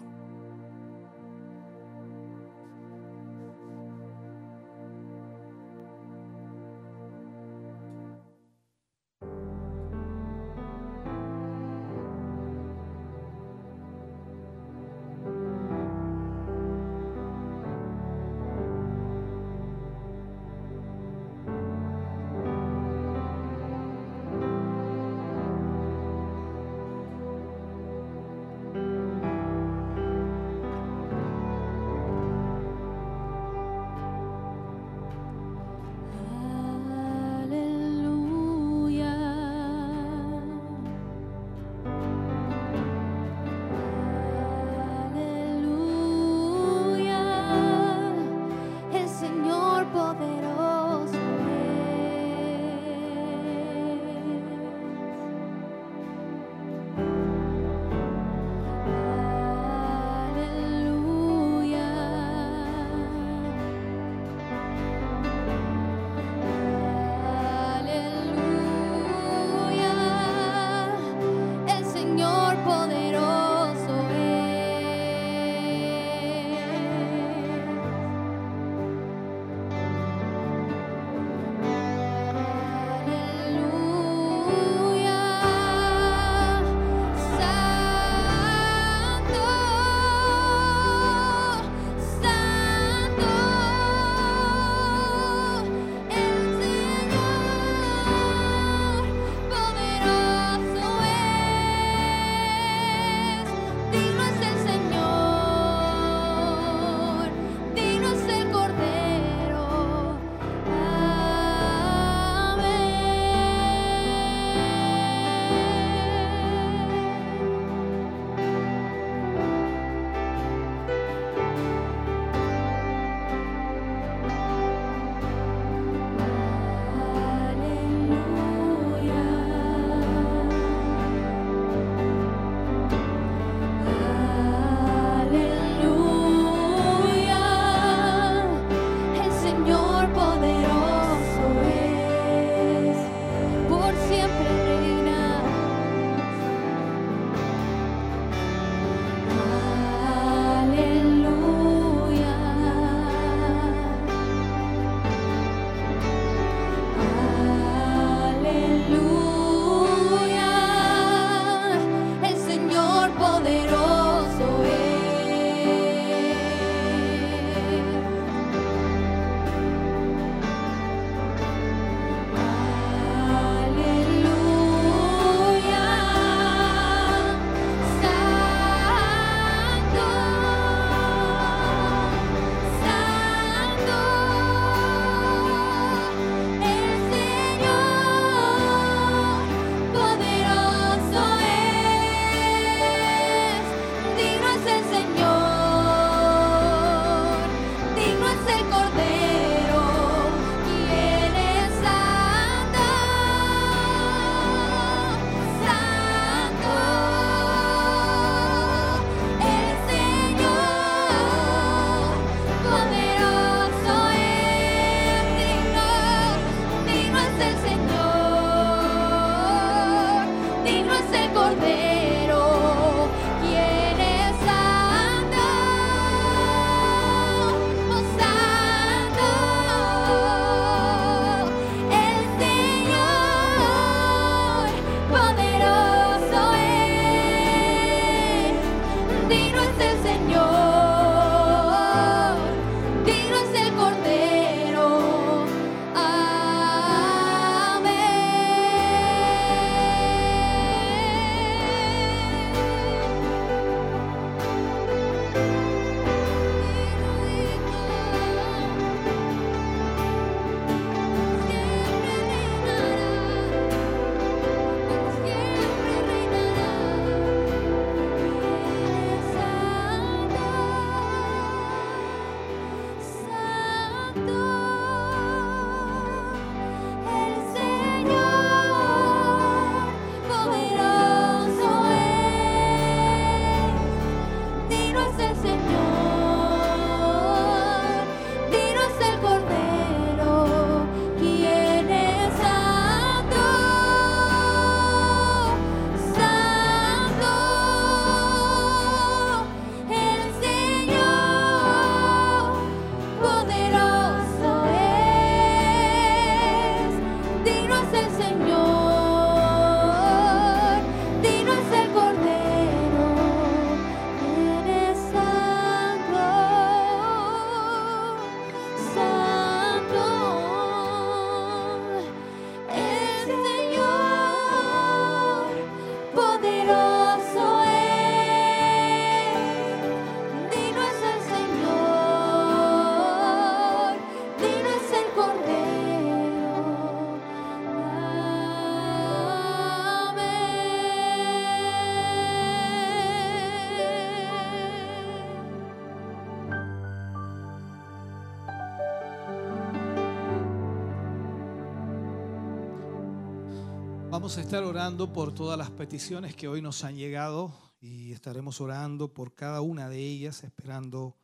[SPEAKER 5] Vamos a estar orando por todas las peticiones que hoy nos han llegado y estaremos orando por cada una de ellas, esperando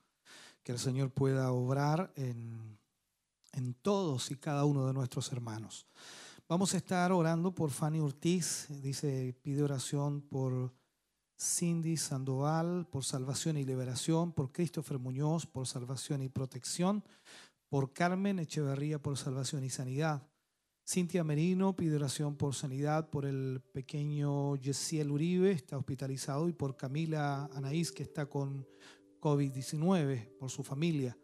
[SPEAKER 5] que el Señor pueda obrar en, en todos y cada uno de nuestros hermanos. Vamos a estar orando por Fanny Ortiz, dice, pide oración por Cindy Sandoval, por salvación y liberación, por Christopher Muñoz, por salvación y protección, por Carmen Echeverría, por salvación y sanidad. Cintia Merino pide oración por sanidad por el pequeño Yesiel Uribe, está hospitalizado, y por Camila Anaís, que está con COVID-19, por su familia.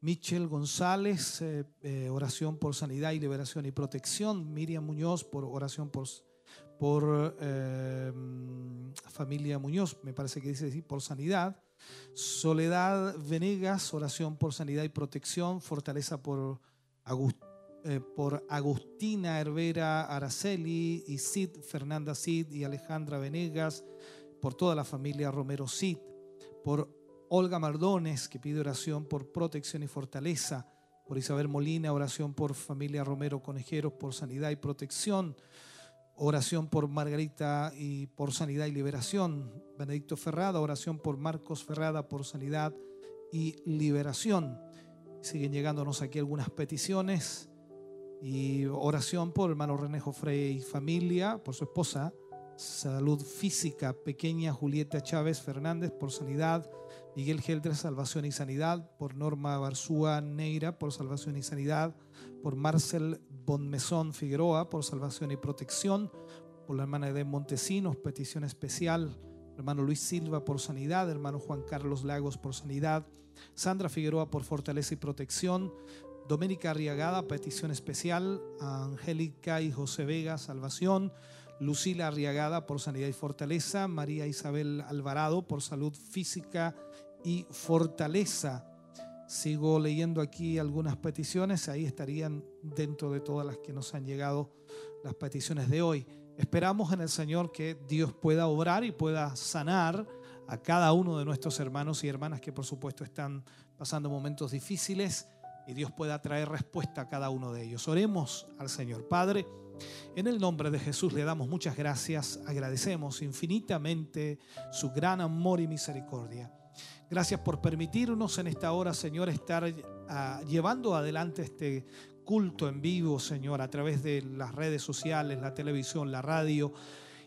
[SPEAKER 5] Michel González, eh, eh, oración por sanidad y liberación y protección. Miriam Muñoz, por oración por, por eh, familia Muñoz, me parece que dice así, por sanidad. Soledad Venegas, oración por sanidad y protección. Fortaleza por Agustín eh, por Agustina Hervera Araceli y Sid Fernanda Sid y Alejandra Venegas, por toda la familia Romero Sid, por Olga Mardones, que pide oración por protección y fortaleza, por Isabel Molina, oración por familia Romero Conejeros, por sanidad y protección, oración por Margarita y por sanidad y liberación, Benedicto Ferrada, oración por Marcos Ferrada, por sanidad y liberación. Siguen llegándonos aquí algunas peticiones. Y oración por hermano René Jofre y familia, por su esposa. Salud física, pequeña Julieta Chávez Fernández, por sanidad. Miguel Gelder, salvación y sanidad. Por Norma Barzúa Neira, por salvación y sanidad. Por Marcel Bonmesón Figueroa, por salvación y protección. Por la hermana de Montesinos, petición especial. Hermano Luis Silva, por sanidad. Hermano Juan Carlos Lagos, por sanidad. Sandra Figueroa, por fortaleza y protección. Doménica Arriagada, petición especial. Angélica y José Vega, salvación. Lucila Arriagada por sanidad y fortaleza. María Isabel Alvarado por salud física y fortaleza. Sigo leyendo aquí algunas peticiones. Ahí estarían dentro de todas las que nos han llegado las peticiones de hoy. Esperamos en el Señor que Dios pueda obrar y pueda sanar a cada uno de nuestros hermanos y hermanas que por supuesto están pasando momentos difíciles y Dios pueda traer respuesta a cada uno de ellos. Oremos al Señor. Padre, en el nombre de Jesús le damos muchas gracias, agradecemos infinitamente su gran amor y misericordia. Gracias por permitirnos en esta hora, Señor, estar ah, llevando adelante este culto en vivo, Señor, a través de las redes sociales, la televisión, la radio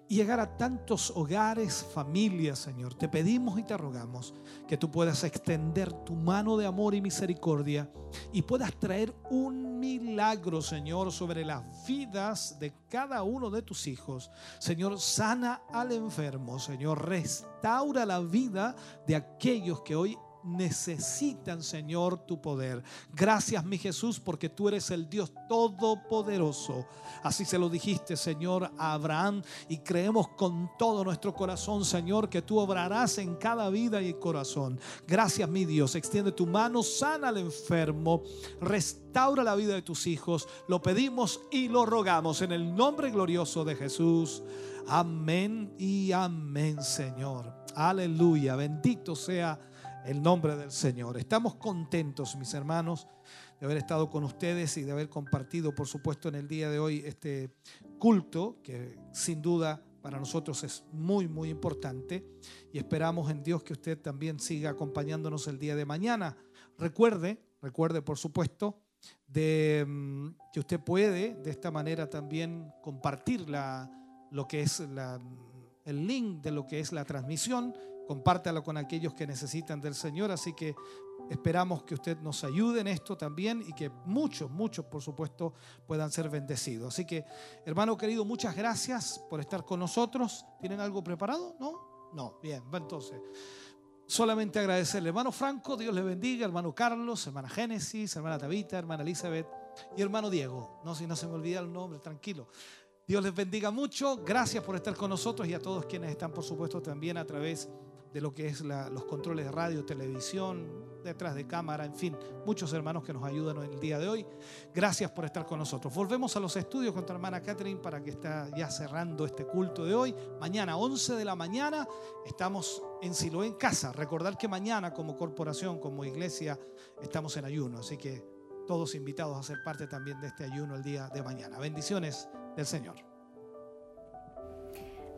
[SPEAKER 5] y llegar a tantos hogares, familias, Señor. Te pedimos y te rogamos que tú puedas extender tu mano de amor y misericordia y puedas traer un milagro, Señor, sobre las vidas de cada uno de tus hijos. Señor, sana al enfermo, Señor, restaura la vida de aquellos que hoy necesitan, Señor, tu poder. Gracias, mi Jesús, porque tú eres el Dios todopoderoso. Así se lo dijiste, Señor, a Abraham y creemos con todo nuestro corazón, Señor, que tú obrarás en cada vida y corazón. Gracias, mi Dios. Extiende tu mano, sana al enfermo, restaura la vida de tus hijos. Lo pedimos y lo rogamos en el nombre glorioso de Jesús. Amén y amén, Señor. Aleluya. Bendito sea el nombre del Señor. Estamos contentos, mis hermanos, de haber estado con ustedes y de haber compartido, por supuesto, en el día de hoy este culto, que sin duda para nosotros es muy, muy importante. Y esperamos en Dios que usted también siga acompañándonos el día de mañana. Recuerde, recuerde, por supuesto, de mm, que usted puede de esta manera también compartir lo que es el link de lo que es la transmisión compártalo con aquellos que necesitan del Señor. Así que esperamos que usted nos ayude en esto también y que muchos, muchos, por supuesto, puedan ser bendecidos. Así que, hermano querido, muchas gracias por estar con nosotros. ¿Tienen algo preparado? ¿No? No. Bien, entonces. Solamente agradecerle, hermano Franco, Dios le bendiga, hermano Carlos, hermana Génesis, hermana Tabita, hermana Elizabeth y hermano Diego. No, si no se me olvida el nombre, tranquilo. Dios les bendiga mucho. Gracias por estar con nosotros y a todos quienes están, por supuesto, también a través de de lo que es los controles de radio, televisión, detrás de cámara, en fin, muchos hermanos que nos ayudan en el día de hoy. Gracias por estar con nosotros. Volvemos a los estudios con tu hermana Catherine para que está ya cerrando este culto de hoy. Mañana, 11 de la mañana, estamos en Siloé en casa. Recordar que mañana como corporación, como iglesia, estamos en ayuno. Así que todos invitados a ser parte también de este ayuno el día de mañana. Bendiciones del Señor.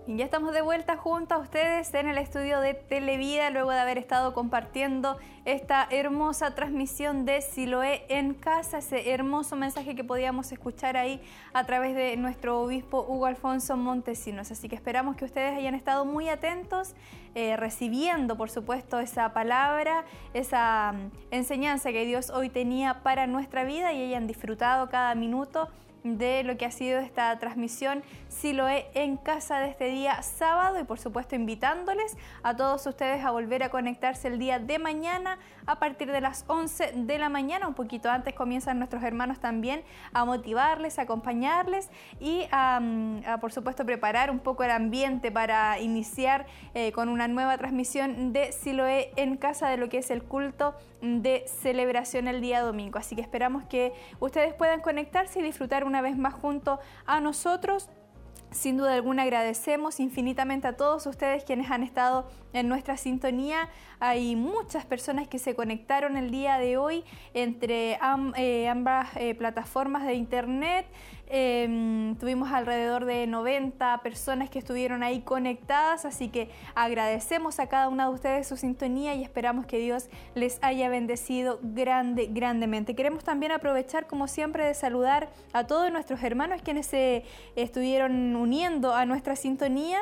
[SPEAKER 2] Y ya estamos de vuelta junto a ustedes en el estudio de Televida, luego de haber estado compartiendo esta hermosa transmisión de Siloé en casa, ese hermoso mensaje que podíamos escuchar ahí a través de nuestro obispo Hugo Alfonso Montesinos. Así que esperamos que ustedes hayan estado muy atentos, eh, recibiendo, por supuesto, esa palabra, esa mm, enseñanza que Dios hoy tenía para nuestra vida y hayan disfrutado cada minuto de lo que ha sido esta transmisión. Si lo he en casa de este día sábado y por supuesto invitándoles a todos ustedes a volver a conectarse el día de mañana a partir de las 11 de la mañana, un poquito antes comienzan nuestros hermanos también a motivarles, a acompañarles y a, por supuesto preparar un poco el ambiente para iniciar eh, con una nueva transmisión de Siloé en casa de lo que es el culto de celebración el día domingo. Así que esperamos que ustedes puedan conectarse y disfrutar una vez más junto a nosotros sin duda alguna agradecemos infinitamente a todos ustedes quienes han estado en nuestra sintonía. Hay muchas personas que se conectaron el día de hoy entre eh, ambas eh, plataformas de internet. Em, tuvimos alrededor de 90 personas que estuvieron ahí conectadas, así que agradecemos a cada una de ustedes su sintonía y esperamos que Dios les haya bendecido grande, grandemente. Queremos también aprovechar, como siempre, de saludar a todos nuestros hermanos quienes se estuvieron uniendo a nuestra sintonía.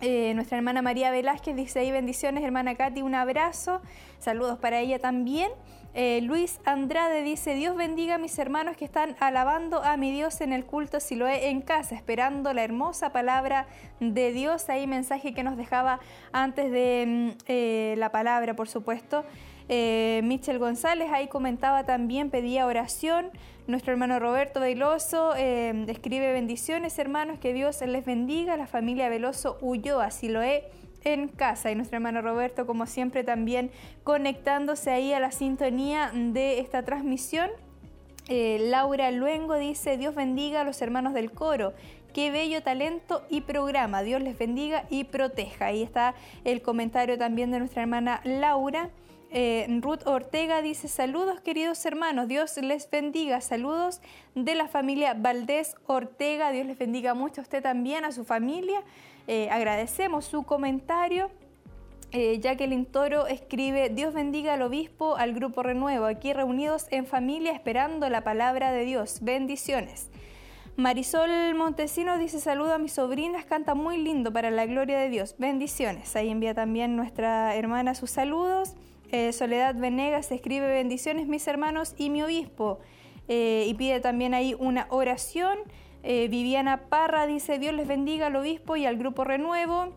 [SPEAKER 2] Eh, nuestra hermana María Velázquez dice ahí bendiciones, hermana Katy, un abrazo, saludos para ella también. Eh, Luis Andrade dice, Dios bendiga a mis hermanos que están alabando a mi Dios en el culto si lo he en casa, esperando la hermosa palabra de Dios. Ahí mensaje que nos dejaba antes de mm, eh, la palabra, por supuesto. Eh, Michel González ahí comentaba también, pedía oración. Nuestro hermano Roberto Veloso escribe bendiciones, hermanos, que Dios les bendiga. La familia Veloso huyó, así lo he en casa y nuestro hermano Roberto como siempre también conectándose ahí a la sintonía de esta transmisión. Eh, Laura Luengo dice, Dios bendiga a los hermanos del coro. Qué bello talento y programa. Dios les bendiga y proteja. Ahí está el comentario también de nuestra hermana Laura. Eh, Ruth Ortega dice, saludos queridos hermanos, Dios les bendiga, saludos de la familia Valdés Ortega, Dios les bendiga mucho a usted también, a su familia. Eh, agradecemos su comentario. Eh, Jacqueline Toro escribe, Dios bendiga al obispo, al grupo Renuevo, aquí reunidos en familia esperando la palabra de Dios. Bendiciones. Marisol Montesino dice, saludo a mis sobrinas, canta muy lindo para la gloria de Dios. Bendiciones. Ahí envía también nuestra hermana sus saludos. Eh, Soledad Venegas escribe, bendiciones mis hermanos y mi obispo. Eh, y pide también ahí una oración. Eh, Viviana Parra dice, Dios les bendiga al obispo y al grupo Renuevo.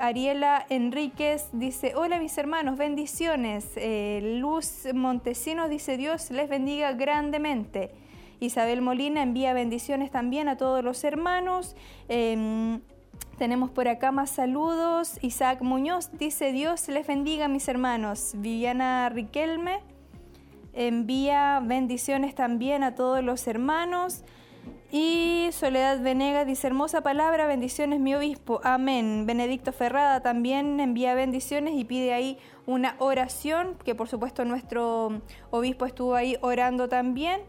[SPEAKER 2] Ariela Enríquez dice, hola mis hermanos, bendiciones. Luz Montesinos dice, Dios les bendiga grandemente. Isabel Molina envía bendiciones también a todos los hermanos. Em, tenemos por acá más saludos. Isaac Muñoz dice, Dios les bendiga mis hermanos. Viviana Riquelme envía bendiciones también a todos los hermanos. Y Soledad Venegas dice, hermosa palabra, bendiciones mi obispo, amén. Benedicto Ferrada también envía bendiciones y pide ahí una oración, que por supuesto nuestro obispo estuvo ahí orando también.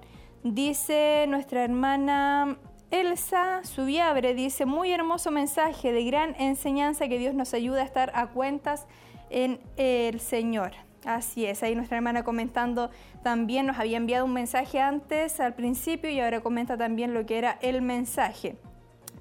[SPEAKER 2] Dice nuestra hermana Elsa Subiabre, dice, muy hermoso mensaje de gran enseñanza que Dios nos ayuda a estar a cuentas en el Señor. Así es, ahí nuestra hermana comentando también nos había enviado un mensaje antes al principio y ahora comenta también lo que era el mensaje.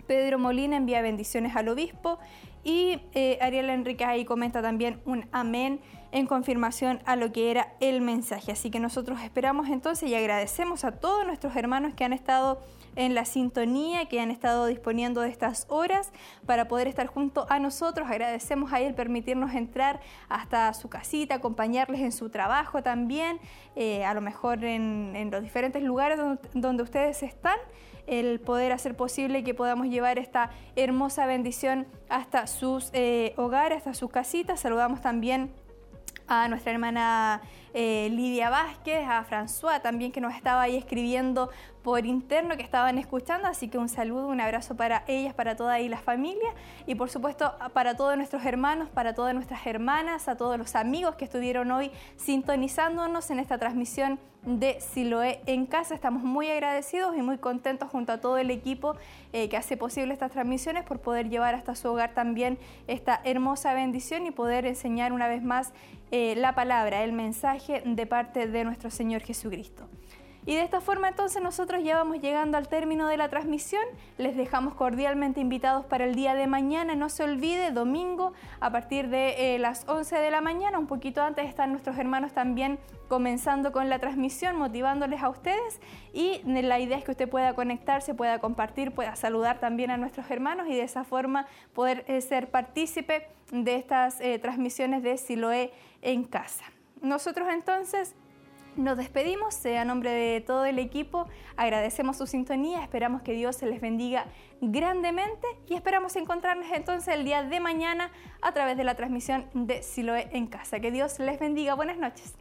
[SPEAKER 2] Pedro Molina envía bendiciones al obispo y eh, Ariel Enrique ahí comenta también un amén en confirmación a lo que era el mensaje. Así que nosotros esperamos entonces y agradecemos a todos nuestros hermanos que han estado en la sintonía, que han estado disponiendo de estas horas para poder estar junto a nosotros. Agradecemos a él permitirnos entrar hasta su casita, acompañarles en su trabajo también, eh, a lo mejor en, los diferentes lugares donde, ustedes están el poder hacer posible que podamos llevar esta hermosa bendición hasta sus eh, hogares, hasta sus casitas. Saludamos también a nuestra hermana eh, Lidia Vázquez, a François también que nos estaba ahí escribiendo por interno que estaban escuchando, así que un saludo, un abrazo para ellas, para toda ahí la familia y por supuesto para todos nuestros hermanos, para todas nuestras hermanas, a todos los amigos que estuvieron hoy sintonizándonos en esta transmisión de Siloé en casa. Estamos muy agradecidos y muy contentos junto a todo el equipo eh, que hace posible estas transmisiones por poder llevar hasta su hogar también esta hermosa bendición y poder enseñar una vez más eh, la palabra, el mensaje de parte de nuestro Señor Jesucristo. Y de esta forma entonces nosotros ya vamos llegando al término de la transmisión. Les dejamos cordialmente invitados para el día de mañana. No se olvide, domingo a partir de eh, las 11 de la mañana, un poquito antes están nuestros hermanos también comenzando con la transmisión, motivándoles a ustedes. Y la idea es que usted pueda conectarse, pueda compartir, pueda saludar también a nuestros hermanos y de esa forma poder eh, ser partícipe de estas eh, transmisiones de Siloé en casa. Nosotros entonces nos despedimos, a nombre de todo el equipo, agradecemos su sintonía, esperamos que Dios se les bendiga grandemente y esperamos encontrarnos entonces el día de mañana a través de la transmisión de Siloé en casa. Que Dios les bendiga, buenas noches.